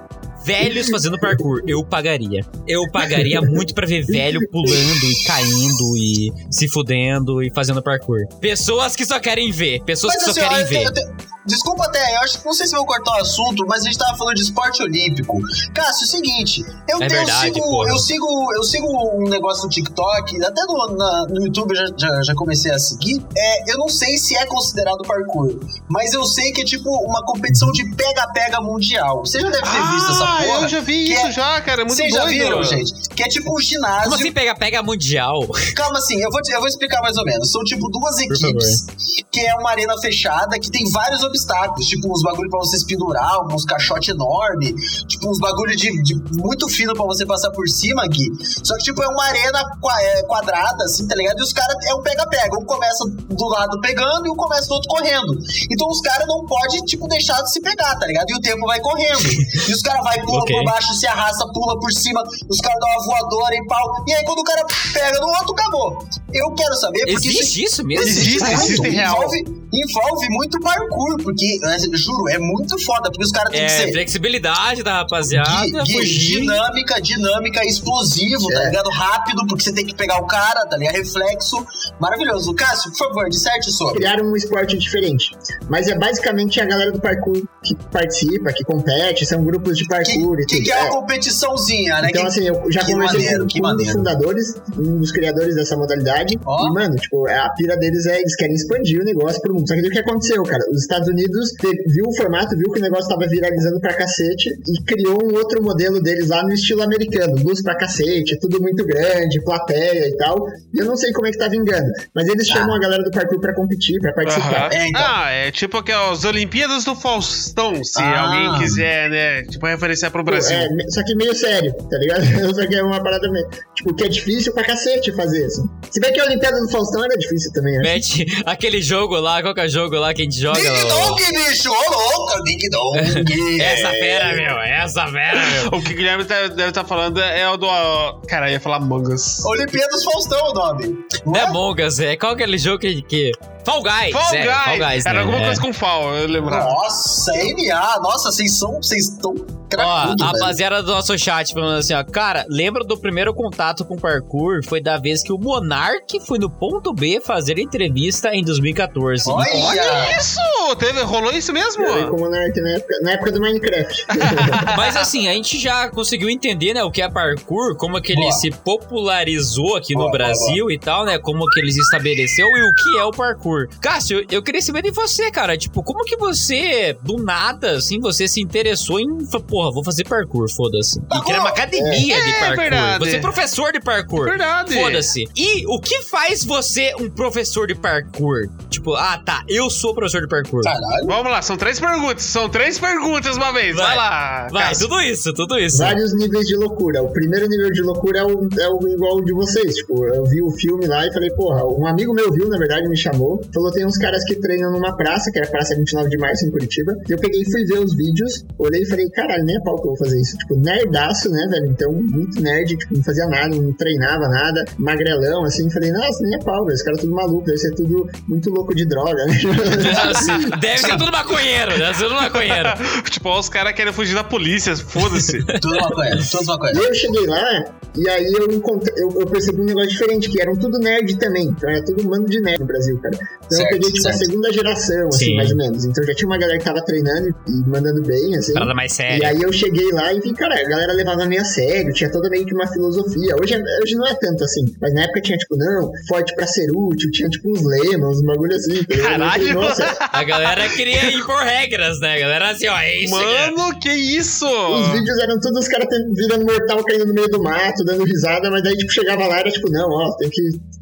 velhos fazendo parkour. Eu pagaria. Eu pagaria muito pra ver velho pulando e caindo e se fudendo e fazendo parkour. Pessoas que só querem ver. Pessoas Mas que assim, só ó, querem eu te- ver. eu te- desculpa até, eu acho que não sei se eu vou cortar o assunto, mas a gente tava falando de esporte olímpico. Cássio, é o seguinte, eu, É eu verdade, sigo, porra. eu sigo, eu sigo um negócio no TikTok, até no, na- no YouTube eu já, já, já comecei a seguir. É, eu não sei se é considerado parkour, mas eu sei que é tipo uma competição de pega-pega mundial. Você já deve ter visto essa Ah, porra. eu já vi isso é- já, cara. É muito Vocês doido. já viram, gente? Que é tipo um ginásio. Como assim pega pega mundial? Calma assim, eu vou, te- eu vou explicar mais ou menos. São tipo duas equipes, que é uma arena fechada, que tem vários obstáculos, tipo uns bagulho pra você se pendurar, uns caixote enorme, tipo uns bagulho de, de muito fino pra você passar por cima, Gui. Só que tipo é uma arena é, quadrada, assim, tá ligado? E os caras é um pega-pega. Um começa do lado pegando e um começa do outro correndo. Então os caras não podem, tipo, deixar de se pegar, tá ligado? E o tempo vai correndo. E os caras vai, pula Ok. por baixo, se arrasta, pula por cima, os caras dão uma voadora e pau. E aí quando o cara pega no outro, acabou. Eu quero saber porque Existe isso mesmo? Existe, muito. existe real. envolve, envolve muito parkour, porque, né, juro, é muito foda, porque os caras têm É, que ser flexibilidade da rapaziada, Gui- Gui, dinâmica, dinâmica, explosivo, tá É. ligado? Rápido, porque você tem que pegar o cara, tá ligado? Reflexo. Maravilhoso. Cássio, por favor, disserte sobre. criaram um esporte diferente. Mas é basicamente a galera do parkour que participa, que compete, são grupos de Que, parkour e que, tudo. que é uma É. competiçãozinha, né? Então, Que- assim, eu já que conversei maneiro, com, que com um dos fundadores, um dos criadores dessa modalidade. Ó. E, mano, tipo, a pira deles é eles querem expandir o negócio pro mundo. Só que o que aconteceu, cara? Os Estados Unidos viu o formato, viu que o negócio tava viralizando pra cacete e criou um outro modelo deles lá no estilo americano. Luz pra cacete, tudo muito grande, plateia e tal. E eu não sei como é que tá vingando. Mas eles chamam a galera do parkour pra competir, pra participar. Aham. É, então. Ah, é tipo aquelas Olimpíadas do Faustão, se Ah. alguém quiser, né? Tipo, referenciar pro Brasil. É, só que meio sério, tá ligado? Só que é uma parada meio. Tipo, que é difícil pra cacete fazer, assim. Se bem que a Olimpíada do Faustão era difícil também, né? Mete aquele jogo lá, qual que é o jogo lá que a gente joga? Ding Dong, bicho! Ô, louco! Ding Dong! Essa fera, meu, essa fera, meu. O que o Guilherme tá- deve estar falando é o do. Cara, ia falar Mangas. Olimpíadas Faustão o nome. Não é Among Us, é qual aquele jogo que. que... Fall Guys! Fall é, Guys! Fall Guys, Era né? alguma É. coisa com Fall, eu lembrava. Nossa, NA! Nossa, vocês são. Vocês estão Ó, a rapaziada do nosso chat falando assim, ó, cara, lembra do primeiro contato com parkour? Foi da vez que o Monark foi no ponto B fazer entrevista em 2014. Olha! Isso! Teve, rolou isso mesmo? Eu com o Monark na época, na época do Minecraft. Mas assim, a gente já conseguiu entender, né, o que é parkour, como que ele Boa. se popularizou aqui Boa, no boa, Brasil e tal, né? Como que ele se estabeleceu e o que é o parkour. Cássio, eu queria saber de você, cara. Tipo, como que você, do nada, assim, você se interessou em. Porra, vou fazer parkour, foda-se. E criar uma academia de É parkour. verdade. Você é professor de parkour. Verdade. Foda-se. E o que faz você um professor de parkour? Tipo, ah, tá, eu sou professor de parkour. Caralho. Vamos lá, são três perguntas. São três perguntas uma vez. Vai, Vai. lá. Vai, Cássio. tudo isso, tudo isso. Vários níveis de loucura. O primeiro nível de loucura é o, é o igual de vocês. Tipo, eu vi o filme lá e falei, porra, um amigo meu viu, na verdade, me chamou. Falou, tem uns caras que treinam numa praça, que é a Praça 29 de Março, em Curitiba. E eu peguei e fui ver os vídeos, olhei e falei, caralho, nem é pau que eu vou fazer isso. Tipo, nerdaço, né, velho? Então, muito nerd, tipo, não fazia nada, não treinava nada, magrelão, assim. Falei, nossa, nem é pau, velho. Os caras tudo maluco, deve ser tudo muito louco de droga, né? Deve ser tudo maconheiro, deve ser tudo maconheiro. tipo, ó, os caras querem fugir da polícia, foda-se. Tudo maconha, tudo maconha. E eu cheguei lá, e aí eu, encontrei, eu, eu percebi um negócio diferente, que eram tudo nerd também. Então era tudo mano de nerd no Brasil, cara. Então Certo, eu peguei, tipo, a segunda geração, assim, Sim. mais ou menos. Então já tinha uma galera que tava treinando e mandando bem, assim. Parada mais E séria. aí aí eu cheguei lá e vi, cara, a galera levava meio a sério, tinha toda meio que uma filosofia. Hoje, é- hoje não é tanto assim, mas na época tinha, tipo, não, forte pra ser útil, tinha, tipo, uns lemas, uns bagulho assim. tá Caralho! Nossa, A galera queria impor regras, né? A galera assim, ó, é isso. Mano, que isso? os vídeos eram todos os caras virando mortal, caindo no meio do mato, dando risada, mas daí, tipo, chegava lá e era tipo, não, ó, tem que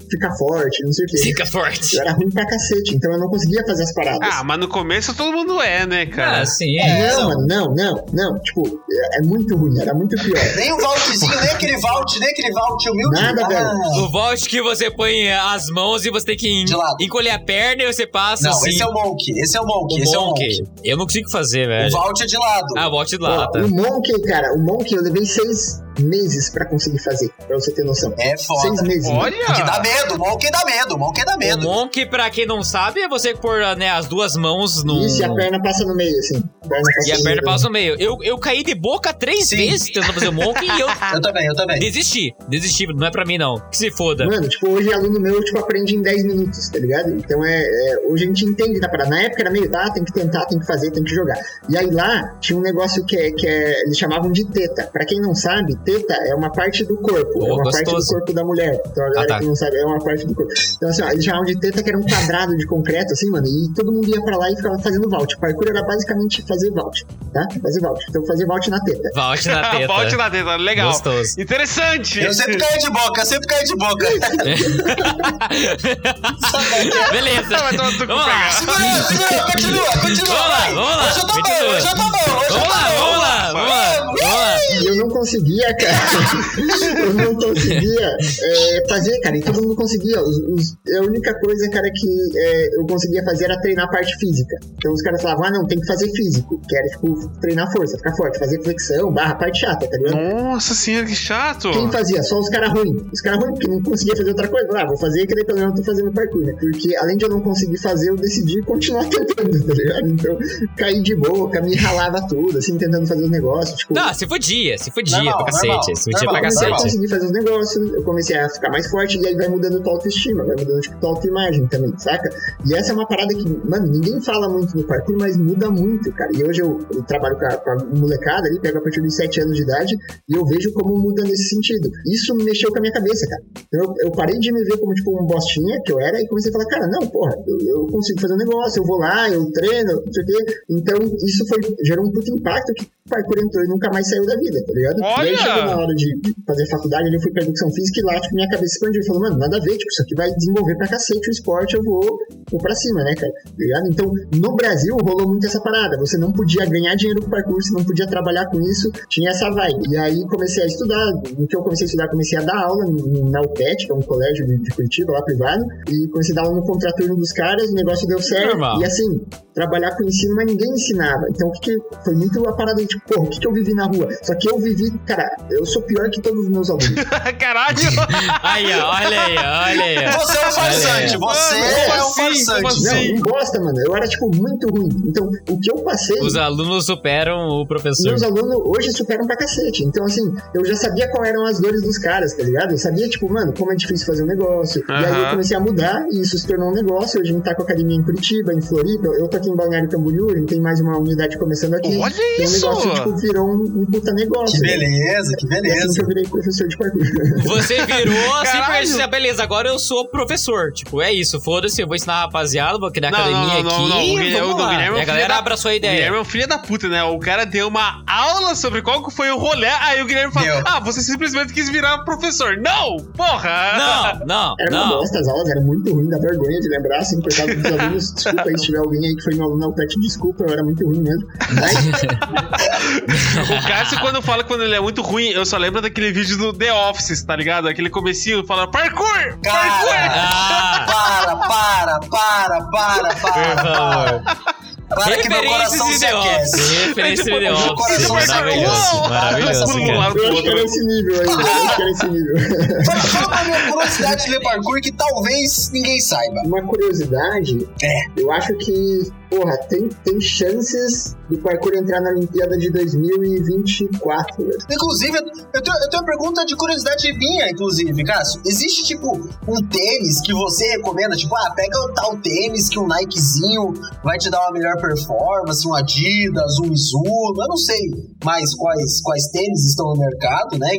ficar forte, não sei o quê. Fica forte. Eu era ruim pra cacete, então eu não conseguia fazer as paradas. Ah, mas no começo todo mundo é, né, cara? Ah, sim. É, não, não. mano, não, não, não. Tipo, é, é muito ruim, era muito pior. Nem o Valtzinho, nem aquele Valt, nem aquele Valt humilde. Nada, Ah, velho. O vault que você põe as mãos e você tem que en- De lado. encolher a perna e você passa Não, assim. esse é o Monk, esse é o Monk, esse é o Monkey. Monk. Eu não consigo fazer, O velho. Valt é de lado. Ah, vault de Ó, lá, tá. o Monkey, cara, o Monkey eu levei seis meses pra conseguir fazer, pra você ter noção. É Seis foda. meses. mano. Olha! Porque dá medo, o Monk dá medo, o Monk dá O medo. Monk, pra quem não sabe, é você pôr né, as duas mãos no. Isso, e a perna passa no meio, assim. A perna passa E a perna meio. passa no meio. Eu, eu caí de boca três Sim. vezes tentando fazer o Monk e eu Eu também, eu também. desisti. Desisti, não é pra mim não. Que se foda. Mano, tipo, hoje aluno meu, tipo, aprende em 10 minutos, tá ligado? Então é, é, Hoje a gente entende da parada. Na época era meio, tá, tem que tentar, tem que fazer, tem que jogar. E aí lá tinha um negócio que é, que é. Eles chamavam de teta. Pra quem não sabe, teta é uma parte do corpo. Pô, é uma parte do gostoso. corpo da mulher. Então a galera tá. que não sabe, é uma parte do corpo. Então assim, ó, eles chamavam de teta que era um quadrado de concreto, assim, mano. E todo mundo ia pra lá e ficava fazendo vault. Parkour era basicamente fazer vault, tá? Fazer vault. Então fazer vault na teta. Vault na teta. Volte na teta, legal. Gostoso. Interessante. Eu sempre caio de boca, eu sempre caio de boca. Beleza. Vamos lá. pegar. Segura, segura, continua, continua. Vamos lá, vamos lá, Hoje eu tô bom, hoje eu tô bom, hoje eu Vamos tô lá, bom. vamos lá, vamos lá, vamos lá. E eu não conseguia, cara. eu não conseguia é, fazer, cara. E todo mundo conseguia. Os- os- a única coisa, cara, que é, eu conseguia fazer era treinar a parte física. Então os caras falavam, ah, não, tem que fazer físico. Que era, tipo, treinar força, ficar forte, fazer flexão, barra, parte chata, tá ligado? Nossa senhora, que chato. Quem fazia? Só os caras ruins. Os caras ruins, porque não conseguia fazer outra coisa. Ah, vou fazer que daí pelo menos eu tô fazendo parkour, né? Porque além de eu não conseguir fazer, eu decidi continuar tentando, tá ligado? Então, caí de boca, me ralava tudo, assim, tentando fazer os negócios. Tipo, Não, se fudia, se fudia Normal, pra cacete. normal, se fudia pra normal, Comecei a cacete. conseguir fazer os negócios, eu comecei a ficar mais forte e aí vai mudando tua autoestima, vai mudando tipo, tua autoimagem também, saca? E essa é uma parada que, mano, ninguém fala muito no parkour, mas muda muito, cara. E hoje eu, eu trabalho com a, com a molecada ali, pego a partir dos 7 anos de idade e eu vejo como muda nesse sentido. Isso mexeu com a minha cabeça, cara. Então eu, eu parei de me ver como tipo um bostinha que eu era e comecei a falar, cara, não, porra, eu, eu consigo fazer um negócio, eu vou lá, eu treino, não sei o quê. Então isso foi, gerou um puto impacto que o parkour entrou e nunca mais saiu da vida, tá ligado? Olha! aí chegou na hora de fazer faculdade, ali eu fui pra educação física e lá, tipo, minha cabeça expandiu. Falou, mano, nada a ver, tipo, isso aqui vai desenvolver pra cacete o esporte, eu vou, vou pra cima, né, cara? Tá ligado? Então, no Brasil, rolou muito essa parada. Você não podia ganhar dinheiro com parkour, você não podia trabalhar com isso, tinha essa vibe. E aí comecei a estudar. No que eu comecei a estudar, comecei a dar aula na UTET, que é um colégio de, de Curitiba, lá privado, e comecei a dar aula no contraturno dos caras, o negócio deu certo. Normal. E assim, trabalhar com ensino, mas ninguém ensinava. Então, o que, que foi muito a parada de, tipo, porra, o que, que eu vivi na rua? Só que eu vivi, cara, eu sou pior que todos os meus alunos. Caralho. Aí, ó, olha aí, olha aí. Você é um farsante, você é um assim? Farsante. assim? Não, não bosta, mano. Eu era, tipo, muito ruim. Então, o que eu passei. Os alunos superam o professor. Meus alunos hoje superam pra cacete. Então, assim, eu já sabia quais eram as dores dos caras, tá ligado? Eu sabia, tipo, mano, como é difícil fazer um negócio. E aí eu comecei a mudar e isso se tornou um negócio. Hoje a gente tá com a academia em Curitiba, em Floripa. Eu tô aqui em Balneário Camboriú, a gente tem mais uma unidade começando aqui. Olha Então, o isso! Negócio, tipo, virou um, um puta negócio. Que beleza, que E assim beleza. que eu virei professor de parkour. Você virou assim pra Caralho. dizer, beleza, agora eu sou professor. Tipo, é isso, foda-se, eu vou ensinar a rapaziada, vou criar Não, academia não, não, aqui. não, o e Guilherme- o. Guilherme é a galera da- abraçou a O ideia. Guilherme é um filho da puta, né? O cara deu uma aula sobre qual que foi o rolê. Aí o Guilherme falou. Ah, você simplesmente quis virar professor. Não! Porra! Não, não, Era uma não. bosta, as aulas eram muito ruins, dá vergonha de lembrar, assim, coitado dos alunos. Desculpa aí se tiver alguém aí que foi meu aluno na UTEC, desculpa, eu era muito ruim mesmo. Mas, O Cássio, quando fala quando ele é muito ruim, eu só lembro daquele vídeo do The Office, tá ligado? Aquele comecinho fala parkour! Parkour! Cara, Ah, para, para, para, para, para, favor. para que meu Referências coração se The Office. aquece. Referência de Office. coração se Maravilhoso. Maravilhoso, um eu acho que era outro. esse nível aí, eu acho que era esse nível. Fala, fala pra minha curiosidade de ler parkour que talvez ninguém saiba. Uma curiosidade, É. eu acho que, porra, tem, tem chances do parkour entrar na Olimpíada de 2024, velho. Inclusive, eu tenho, eu tenho uma pergunta de curiosidade minha, inclusive, Cássio. Existe, tipo, um tênis que você recomenda? Tipo, ah, pega o tal tênis que um Nikezinho vai te dar uma melhor performance, um Adidas, um Mizuno, eu não sei mais quais, quais tênis estão no mercado, né?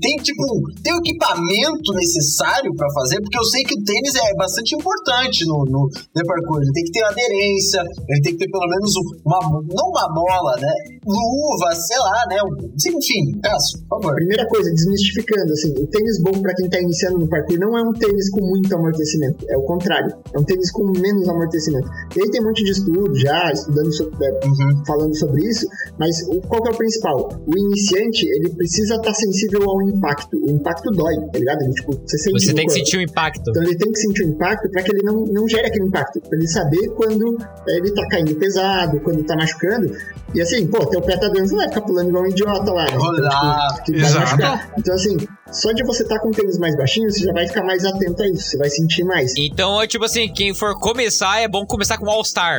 Tem tipo, tem o equipamento necessário para fazer, porque eu sei que o tênis é bastante importante no, no, no parkour. Ele tem que ter aderência, ele tem que ter pelo menos uma, não uma mola, né? Luva, sei lá, né? Enfim, peço, por favor. Primeira coisa, desmistificando, assim, o tênis bom para quem tá iniciando no parkour não é um tênis com muito amortecimento, é o contrário, é um tênis com menos amortecimento. E aí tem um monte de estudo já, estudando sobre, é, uhum. falando sobre isso, mas o, qual que é o principal? O iniciante, ele precisa estar tá sensível ao impacto. O impacto dói, tá ligado? Ele, tipo, você sente Você tem que sentir o impacto. Então ele tem que sentir o impacto para que ele não, não gere aquele impacto, para ele saber quando ele tá caindo pesado, quando tá machucando. E assim, pô, teu pé tá dentro, você vai ficar pulando igual um idiota lá. Né? Então, tipo, Exato. Então, assim, só de você estar tá com tênis mais baixinho, você já vai ficar mais atento a isso, você vai sentir mais. Então, tipo assim, quem for começar, é bom começar com All Star.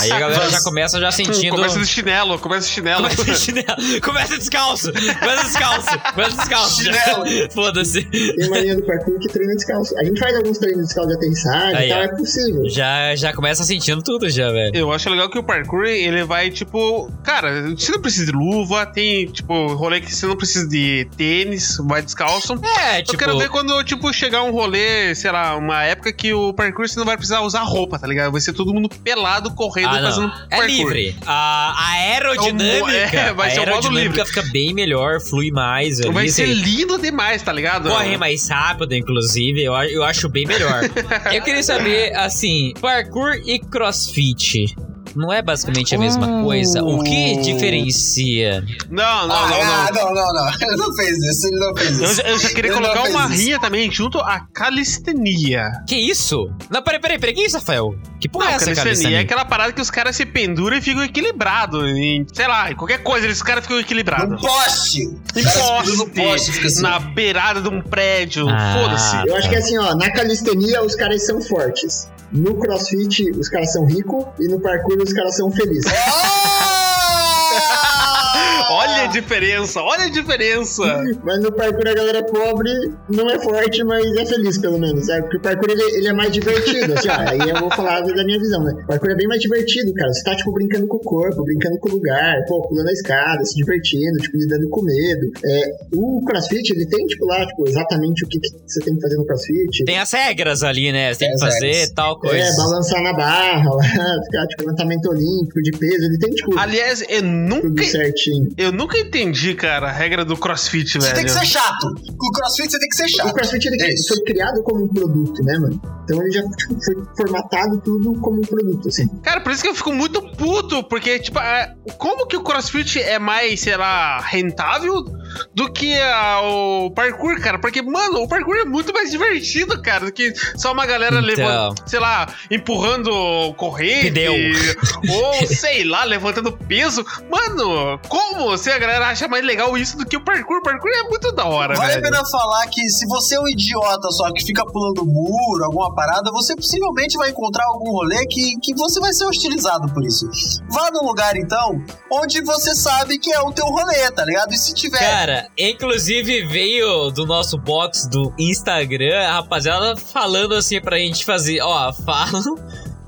Aí a galera já começa já sentindo. Começa de chinelo, começa de chinelo. Começa de chinelo. Começa descalço. Começa descalço. Começa descalço. Chinelo. Foda-se. Tem uma linha do parkour que treina descalço. A gente faz alguns treinos descalço de aterrissagem Aí, e tal, é possível. Já, já começa sentindo tudo já, velho. Eu acho legal que o parkour, ele vai, tipo... Cara, você não precisa de luva, tem, tipo, rolê que você não precisa de tênis, vai descalço. É, tipo... Eu quero ver quando, tipo, chegar um rolê, sei lá, uma época que o parkour você não vai precisar usar roupa, tá ligado? Vai ser todo mundo pelado, correndo, ah, fazendo é parkour. É livre. A aerodinâmica, é, vai ser a aerodinâmica fica bem melhor, flui mais. Ali, vai ser lindo demais, tá ligado? Corre mais rápido, inclusive, eu, eu acho bem melhor. eu queria saber, assim, parkour e crossfit não é basicamente a mesma coisa? O que diferencia? Não, não, ah, não, não. não, não, não. Ele não fez isso, ele não fez isso. Eu, eu queria ele colocar uma rinha também junto à calistenia. Que isso? Não, peraí, peraí, peraí, que isso, Rafael? Que porra não, é essa calistenia? calistenia? É aquela parada que os caras se penduram e ficam equilibrados. Em, sei lá, em qualquer coisa, eles, os caras ficam equilibrados. No poste! Em poste, poste assim. na beirada de um prédio. Ah, Foda-se. Eu acho que assim, ó, na calistenia os caras são fortes. No crossfit, os caras são ricos e no parkour, os caras são felizes. Olha a diferença, olha a diferença. Mas no parkour a galera pobre não é forte, mas é feliz pelo menos. Sabe? Porque o parkour ele, ele é mais divertido. Assim, ó, aí eu vou falar da minha visão, né? O parkour é bem mais divertido, cara. Você tá, tipo, brincando com o corpo, brincando com o lugar, pô, pulando a escada, se divertindo, tipo, lidando com medo. É, o crossfit, ele tem, tipo, lá, tipo, exatamente o que, que você tem que fazer no crossfit. Tem as regras ali, né? Você tem que fazer regras. tal coisa. É, balançar na barra, lá, ficar, tipo, levantamento olímpico de peso. Ele tem, tipo. Aliás, eu nunca. Tudo certinho. Eu nunca entendi, cara, a regra do crossfit, velho. Você tem que ser chato. Com o crossfit você tem que ser chato. O crossfit ele é foi criado como um produto, né, mano? Então ele já tipo, foi formatado tudo como um produto, assim. Cara, por isso que eu fico muito puto, porque, tipo, como que o crossfit é mais, sei lá, rentável do que a, o parkour, cara? Porque, mano, o parkour é muito mais divertido, cara, do que só uma galera então... levando, sei lá, empurrando corrente. Pneu. Ou, sei lá, levantando peso. Mano, como se a galera acha mais legal isso do que o parkour? O parkour é muito da hora, Vale velho. a pena falar que se você é um idiota só que fica pulando muro, alguma parada, você possivelmente vai encontrar algum rolê que, que você vai ser hostilizado por isso. Vá num lugar, então, onde você sabe que é o teu rolê, tá ligado? E se tiver. Cara, inclusive veio do nosso box do Instagram a rapaziada falando assim pra gente fazer, ó, falam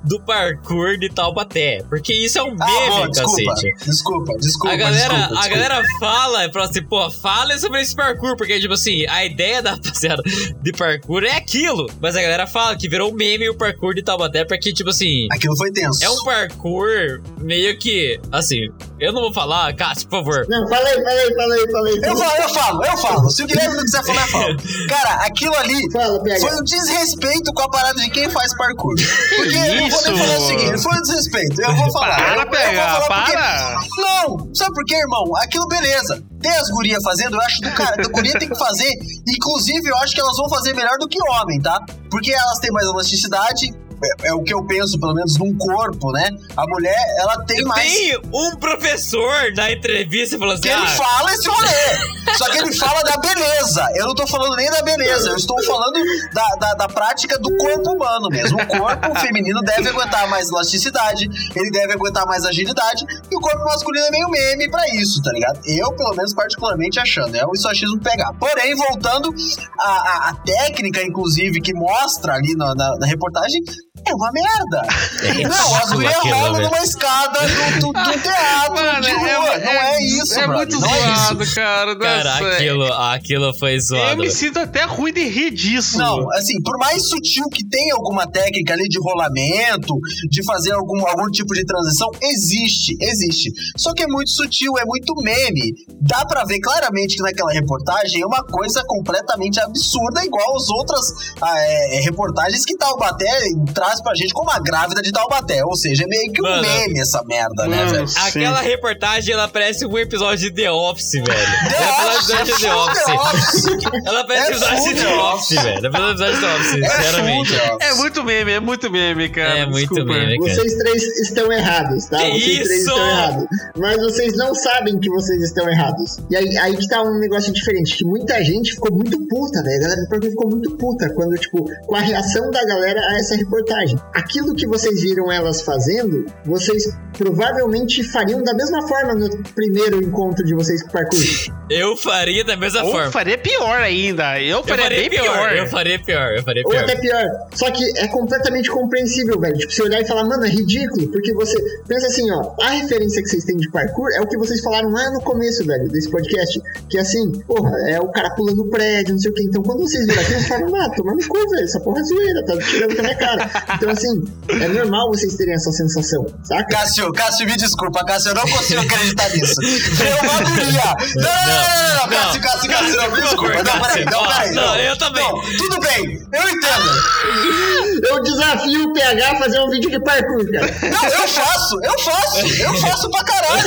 do parkour de Taubaté. Porque isso é um ah, meme, ah, desculpa, cacete. Desculpa, desculpa. A galera, desculpa, desculpa. A galera fala, fala assim, pô, fala sobre esse parkour, porque, tipo assim, a ideia da rapaziada de parkour é aquilo. Mas a galera fala que virou meme o parkour de Taubaté, porque, tipo assim. Aquilo foi tenso. É um parkour meio que, assim, eu não vou falar, Cássio, por favor. Não, falei, falei, falei, falei. Eu falo, eu falo, eu falo. Se o Guilherme não quiser falar, eu falo. Cara, aquilo ali Fala, foi um desrespeito com a parada de quem faz parkour. Porque isso? vou nem falar o seguinte, foi um desrespeito. Eu vou falar. Para, eu, pega, eu para. Porque... Não, sabe por quê, irmão? Aquilo, beleza. Tem as gurias fazendo, eu acho do cara, a guria tem que fazer. Inclusive, eu acho que elas vão fazer melhor do que o homem, tá? Porque elas têm mais elasticidade, é, é, o que eu penso, pelo menos, num corpo, né? A mulher, ela tem mais. Tem um professor na entrevista falando assim. Que ele ah, fala esse rolê. Só que ele fala da beleza. Eu não tô falando nem da beleza, eu estou falando da, da, da prática do corpo humano mesmo. O corpo feminino deve aguentar mais elasticidade, ele deve aguentar mais agilidade, e o corpo masculino é meio meme pra isso, tá ligado? Eu, pelo menos, particularmente achando, é o isochismo pegar. Porém, voltando à, à, à técnica, inclusive, que mostra ali na, na, na reportagem, é uma merda. É não, aquilo, rolam velho. numa escada do, do, do teatro Mano, de rua. não é isso, É brother, muito não é isso. zoado, cara. Cara, Nossa, aquilo, aquilo foi Eu zoado. me sinto até ruim de rir disso. Não, assim, por mais sutil que tenha alguma técnica ali de rolamento, de fazer algum, algum tipo de transição, existe, existe. Só que é muito sutil, é muito meme. Dá pra ver claramente que naquela reportagem é uma coisa completamente absurda, igual as outras ah, é, reportagens que Taubaté traz pra gente como a grávida de Taubaté. Ou seja, é meio que um Mano. meme essa merda, né, velho? sim. Aquela reportagem, ela parece um episódio de The Office, velho. Ela parece um é episódio de The Office. The Office. Ela parece É um episódio full de The The Office. Velho. Ela parece um episódio de The Office, sinceramente. The Office. É muito meme, é muito meme, cara. É muito Desculpa. meme, cara. Vocês três estão errados, tá? Que vocês três isso? estão errados. Mas vocês não sabem que vocês estão errados. E aí, aí que tá um negócio diferente, que muita gente ficou muito puta, velho. A galera do ficou muito puta quando, tipo, com a reação da galera a essa reportagem. Aquilo que vocês viram elas fazendo, vocês provavelmente fariam da mesma forma no primeiro encontro de vocês com o parkour. Eu faria da mesma Ou forma. faria pior ainda. Eu Eu faria, faria bem pior. pior. Eu faria pior. Eu faria Ou pior. até pior. Só que é completamente compreensível, velho. Tipo, você olhar e falar, mano, é ridículo. Porque você. Pensa assim, ó. A referência que vocês têm de parkour é o que vocês falaram lá no começo, velho, desse podcast. Que é assim, porra, é o cara pulando o prédio, não sei o quê. Então quando vocês viram aquilo, vocês falam, ah, toma no cu, velho. Essa porra é zoeira, tá tirando com a minha cara. Então, assim, é normal vocês terem essa sensação, saca? Cássio, Cássio, me desculpa, Cássio, eu não consigo acreditar nisso. Veio uma guria. Não, não, não, não, não, Cássio, Cássio, Cássio, não, me desculpa. Não, peraí, não, peraí. Não, eu também. Não, tudo bem, eu entendo. Eu desafio o PH a fazer um vídeo de parkour, cara. Não, eu faço, eu faço, eu faço pra caralho.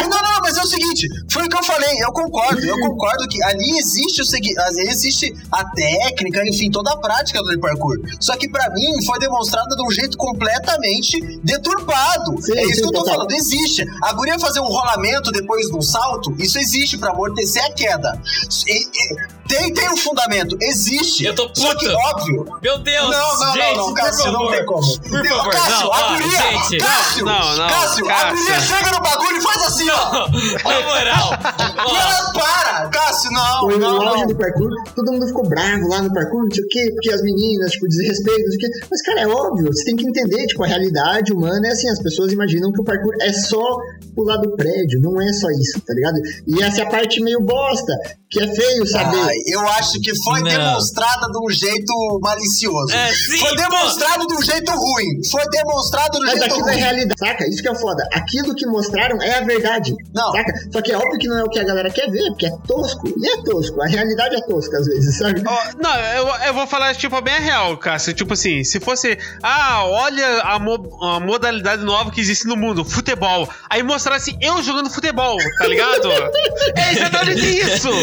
Não, não, não, mas é o seguinte, foi o que eu falei, eu concordo, eu concordo que ali existe o segui- ali existe a técnica, enfim, toda a prática do parkour. Só que pra mim foi demonstrada de um jeito completamente deturpado. Sim, é isso sim, que eu tô total. falando, existe. A guria fazer um rolamento depois de um salto, isso existe pra amortecer a queda. E- e- tem, tem um fundamento, existe. Eu tô Só que, puto. óbvio, Meu Deus, não, não, gente, não, não, Cássio, não tem como. Por favor, Cássio, não, a ó, guria, gente. Cássio, Não, não, Cássio, a Cássio. guria chega no bagulho e faz assim, ó. Na moral. E ela para. Cássio, não, Foi no não, não. do parkour, todo mundo ficou bravo lá no parkour, não sei o quê, porque as meninas, tipo, desrespeito, não sei o quê. Mas, cara, é óbvio, você tem que entender, tipo, a realidade humana é assim, as pessoas imaginam que o parkour é só pular do prédio, não é só isso, tá ligado? E essa é a parte meio bosta, que é feio saber. Ai, eu acho que foi Não. demonstrada de um jeito malicioso. É, sim, foi pô. demonstrado de um jeito ruim. Foi demonstrado de um Mas jeito aquilo é ruim. realidade, saca? Isso que é foda. Aquilo que mostraram é a verdade. Não. Saca? Só que é óbvio que não é o que a galera quer ver, porque é tosco. E é tosco. A realidade é tosca às vezes, sabe? Ó, não, eu, eu vou falar, tipo, bem a real, Cássio. Tipo assim, se fosse. Ah, olha a, mo- a modalidade nova que existe no mundo, futebol. Aí mostrasse eu jogando futebol, tá ligado? é exatamente isso!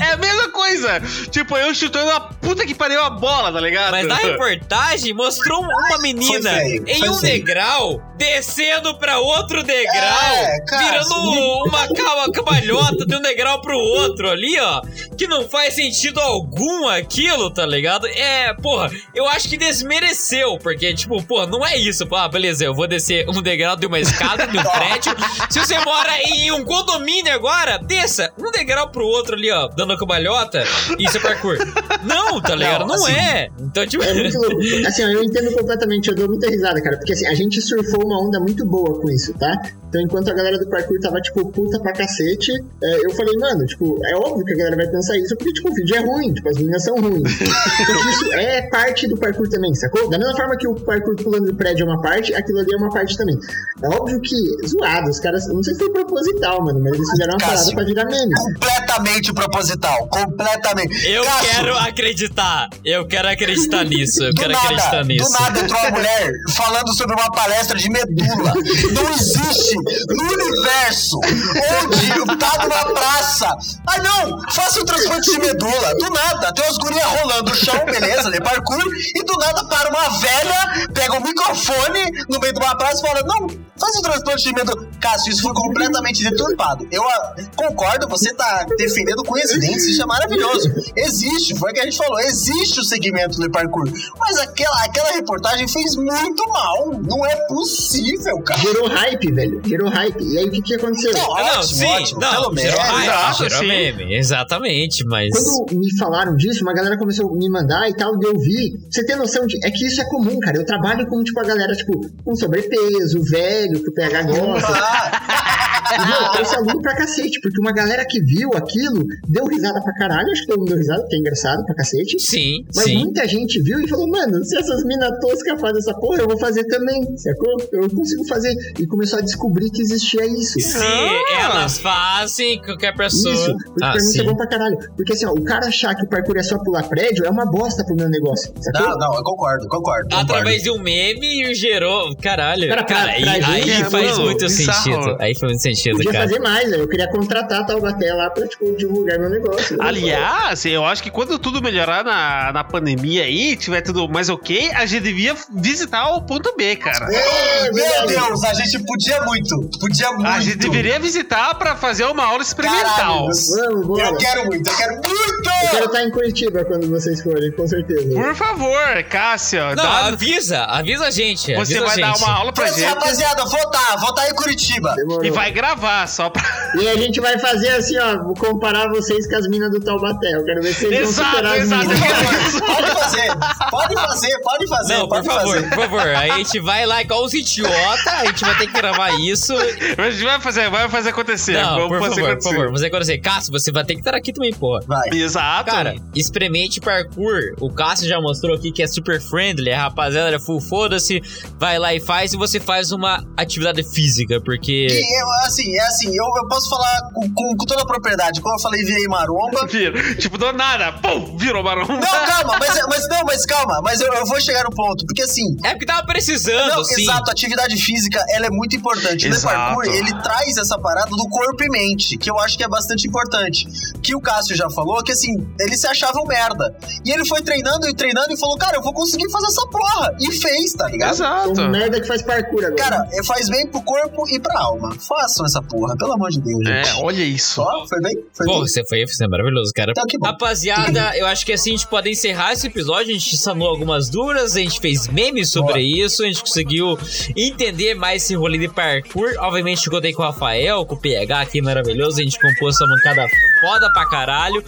É a mesma coisa. Tipo, eu chutando a puta que pariu a bola, tá ligado? Mas na reportagem mostrou uma menina Foi em foi um degrau descendo pra outro degrau, É, cara, virando sim. uma cama- cambalhota de um degrau pro outro ali, ó. Que não faz sentido algum aquilo, tá ligado? É, porra, eu acho que desmereceu, porque, tipo, porra, não é isso. Ah, beleza, eu vou descer um degrau de uma escada de um prédio. Se você mora em um condomínio agora, desça um degrau pro outro ali, ó, dando a cambalhota. Isso é parkour. Não, tá ligado? Não, Não, assim, é. Então, tipo. É muito louco. Assim, eu entendo completamente, eu dou muita risada, cara. Porque assim, a gente surfou uma onda muito boa com isso, tá? Então, enquanto a galera do parkour tava, tipo, puta pra cacete, é, eu falei, mano, tipo, é óbvio que a galera vai pensar isso, porque, tipo, o vídeo é ruim, tipo, as meninas são ruins. Só que isso é parte do parkour também, sacou? Da mesma forma que o parkour pulando do prédio é uma parte, aquilo ali é uma parte também. É óbvio que, zoado, os caras, não sei se foi proposital, mano, mas eles fizeram uma parada Cássio. pra virar meme. Completamente proposital. Completamente. Eu Cássio, quero acreditar. Eu quero acreditar nisso. Eu Do quero nada, acreditar nisso. do nada entrou uma mulher falando sobre uma palestra de medula. Não existe no universo onde tá numa praça. Ah, não, faça um transplante de medula. Do nada, tem umas gurias rolando no chão, beleza, de parkour, e do nada para uma velha, pega o microfone no meio de uma praça e fala: Não, faz um transplante de medula. Cássio, isso foi completamente deturpado. Eu ah, concordo, você tá defendendo dentes, isso é maravilhoso. Existe, foi o que a gente falou, existe o segmento do parkour. Mas aquela, aquela reportagem fez muito mal. Não é possível, cara. Gerou hype, velho. Gerou hype. E aí o que que aconteceu? Não, não, ótimo, sim, ótimo. não, gerou menos. hype, exato, gerou sim. meme, exatamente, mas... Quando me falaram disso, uma galera começou a me mandar e tal, e eu vi. Você tem noção de. É que isso é comum, cara. Eu trabalho com, tipo, a galera, tipo, com sobrepeso, velho, que o PH gosta. Ah, E, meu, trouxe aluno pra cacete, porque uma galera que viu aquilo deu risada pra caralho. Acho que todo mundo deu risada, porque é engraçado pra cacete. Sim, Mas sim. muita gente viu e falou, mano, se essas minas toscas fazem essa porra, eu vou fazer também, sacou? Eu consigo fazer. E começou a descobrir que existia isso. Sim, Ah. elas fazem qualquer pessoa. Isso, porque ah, pra mim isso sim. é bom pra caralho. Porque assim, ó, o cara achar que o parkour é só pular prédio é uma bosta pro meu negócio, sacou? não, não, eu concordo, concordo. concordo. Através de um meme gerou. Caralho. Cara, Cara, pra- aí, pra aí gente, faz mano, muito sentido. Aí faz muito sentido, Podia cara. fazer mais, velho. Eu queria contratar a Taubaté lá pra, tipo, divulgar meu negócio. Aliás, eu acho que quando tudo melhorar na, na pandemia aí, tiver tudo mais ok, a gente devia visitar o ponto B, cara. Ei, meu. Deus, a gente podia muito. Podia muito. A gente deveria visitar pra fazer uma aula experimental. Caralho, Vamos, bora. Eu quero muito, eu quero Eu quero muito! estar em Curitiba quando vocês forem, com certeza. Por favor, Cássio, Não, dá- avisa, avisa a gente. você a vai dar gente. uma aula pra Mas, gente rapaziada, votar, votar em Curitiba. Demorou. e vai gravar só pra. E a gente vai fazer assim, ó, vou comparar vocês com as minas do Taubaté. Eu quero ver se vocês Exato, vão superar as exato. minas. Pode fazer, pode fazer, pode fazer, Não, por pode favor, fazer. por favor. Aí a gente vai lá igual os idiota, a gente vai ter que gravar isso. A gente vai fazer, vai fazer acontecer. Não, Vamos por fazer favor, por acontecer. favor. Você quando você, Cássio, você vai ter que estar aqui também, porra. Vai. Exato. Cara, experimente parkour. O Cássio já mostrou aqui que é super friendly. A rapaziada é full foda-se. Vai lá e faz. E você faz uma atividade física, porque. E eu, assim, é assim, eu, eu posso falar com, com- com toda a propriedade. Como eu falei, virei maromba. Vira. Tipo, do nada, pum, virou barão. Não, calma, mas, mas não, mas calma, mas eu, eu vou chegar no ponto, porque assim. É porque tava precisando, Não, sim. exato, atividade física ela é muito importante. O The Exato. Parkour, ele traz essa parada do corpo e mente, que eu acho que é bastante importante. Que o Cássio já falou, que assim, ele se achava um merda. E ele foi treinando e treinando e falou, cara, eu vou conseguir fazer essa porra. E fez, tá ligado? Exato. Um merda que faz parkour agora. Cara, é, faz bem pro corpo e pra alma. Façam essa porra, pelo amor de Deus, gente. É, olha isso. Ó, foi bem? Foi Pô, bem? você foi, você é maravilhoso, cara. Então, que bom. Rapaziada, eu acho que assim a gente pode encerrar esse episódio. A gente sanou algumas dúvidas, a gente fez memes sobre Boa. isso, a gente conseguiu entender mais esse rolê de parkour. Obviamente, eu contei com o Rafael, com o PH aqui maravilhoso. A gente compôs essa mancada foda pra caralho.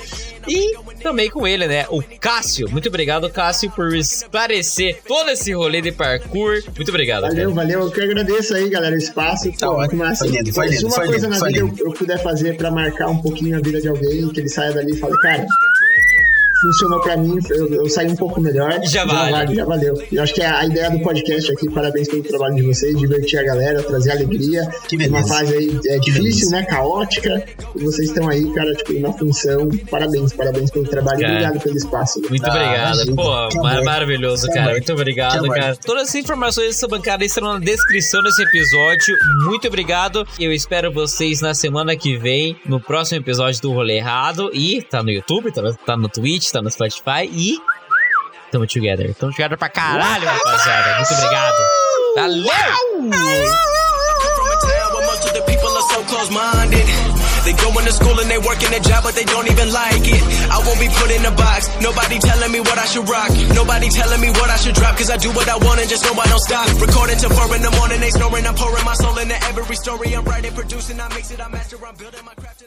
E também com ele, né? O Cássio. Muito obrigado, Cássio, por esclarecer todo esse rolê de parkour. Muito obrigado, Valeu, cara. valeu. Eu que agradeço aí, galera, o espaço. Tá Pô, ótimo. massa. Foi lindo, foi Se uma coisa lindo, na vida eu, eu puder fazer pra marcar um pouquinho a vida de alguém, que ele saia dali e fale, cara, funcionou pra mim, eu, eu saí um pouco melhor. Já vale. Já valeu. Eu acho que a, a ideia do podcast aqui, parabéns pelo trabalho de vocês, divertir a galera, trazer alegria. Que Uma beleza. fase aí é, difícil, né? Caótica. E vocês estão aí, cara, tipo, na função. Parabéns, parabéns pelo trabalho. Cara. Obrigado pelo espaço. Muito Ah, obrigado. imagina. Pô, Que mar- maravilhoso, Que cara. Muito obrigado, cara. Todas as informações dessa bancada estarão na descrição desse episódio. Muito obrigado. Eu espero vocês na semana que vem, no próximo episódio do Rolê Errado. E tá no YouTube, tá no, tá no Twitch, tá no Spotify. E. Tamo together. Tamo together pra caralho, rapaziada. Muito obrigado. Valeu! from a town where most of the people are so close-minded. They go into school and they work in a job, but they don't even like it. I won't be put in a box. Nobody telling me what I should rock. Nobody telling me what I should drop. Cause I do what I want and just know I don't stop. Recording till four in the morning, they snoring. I'm pouring my soul into every story I'm writing, producing. I mix it, I master, I'm building my craft and I'm not.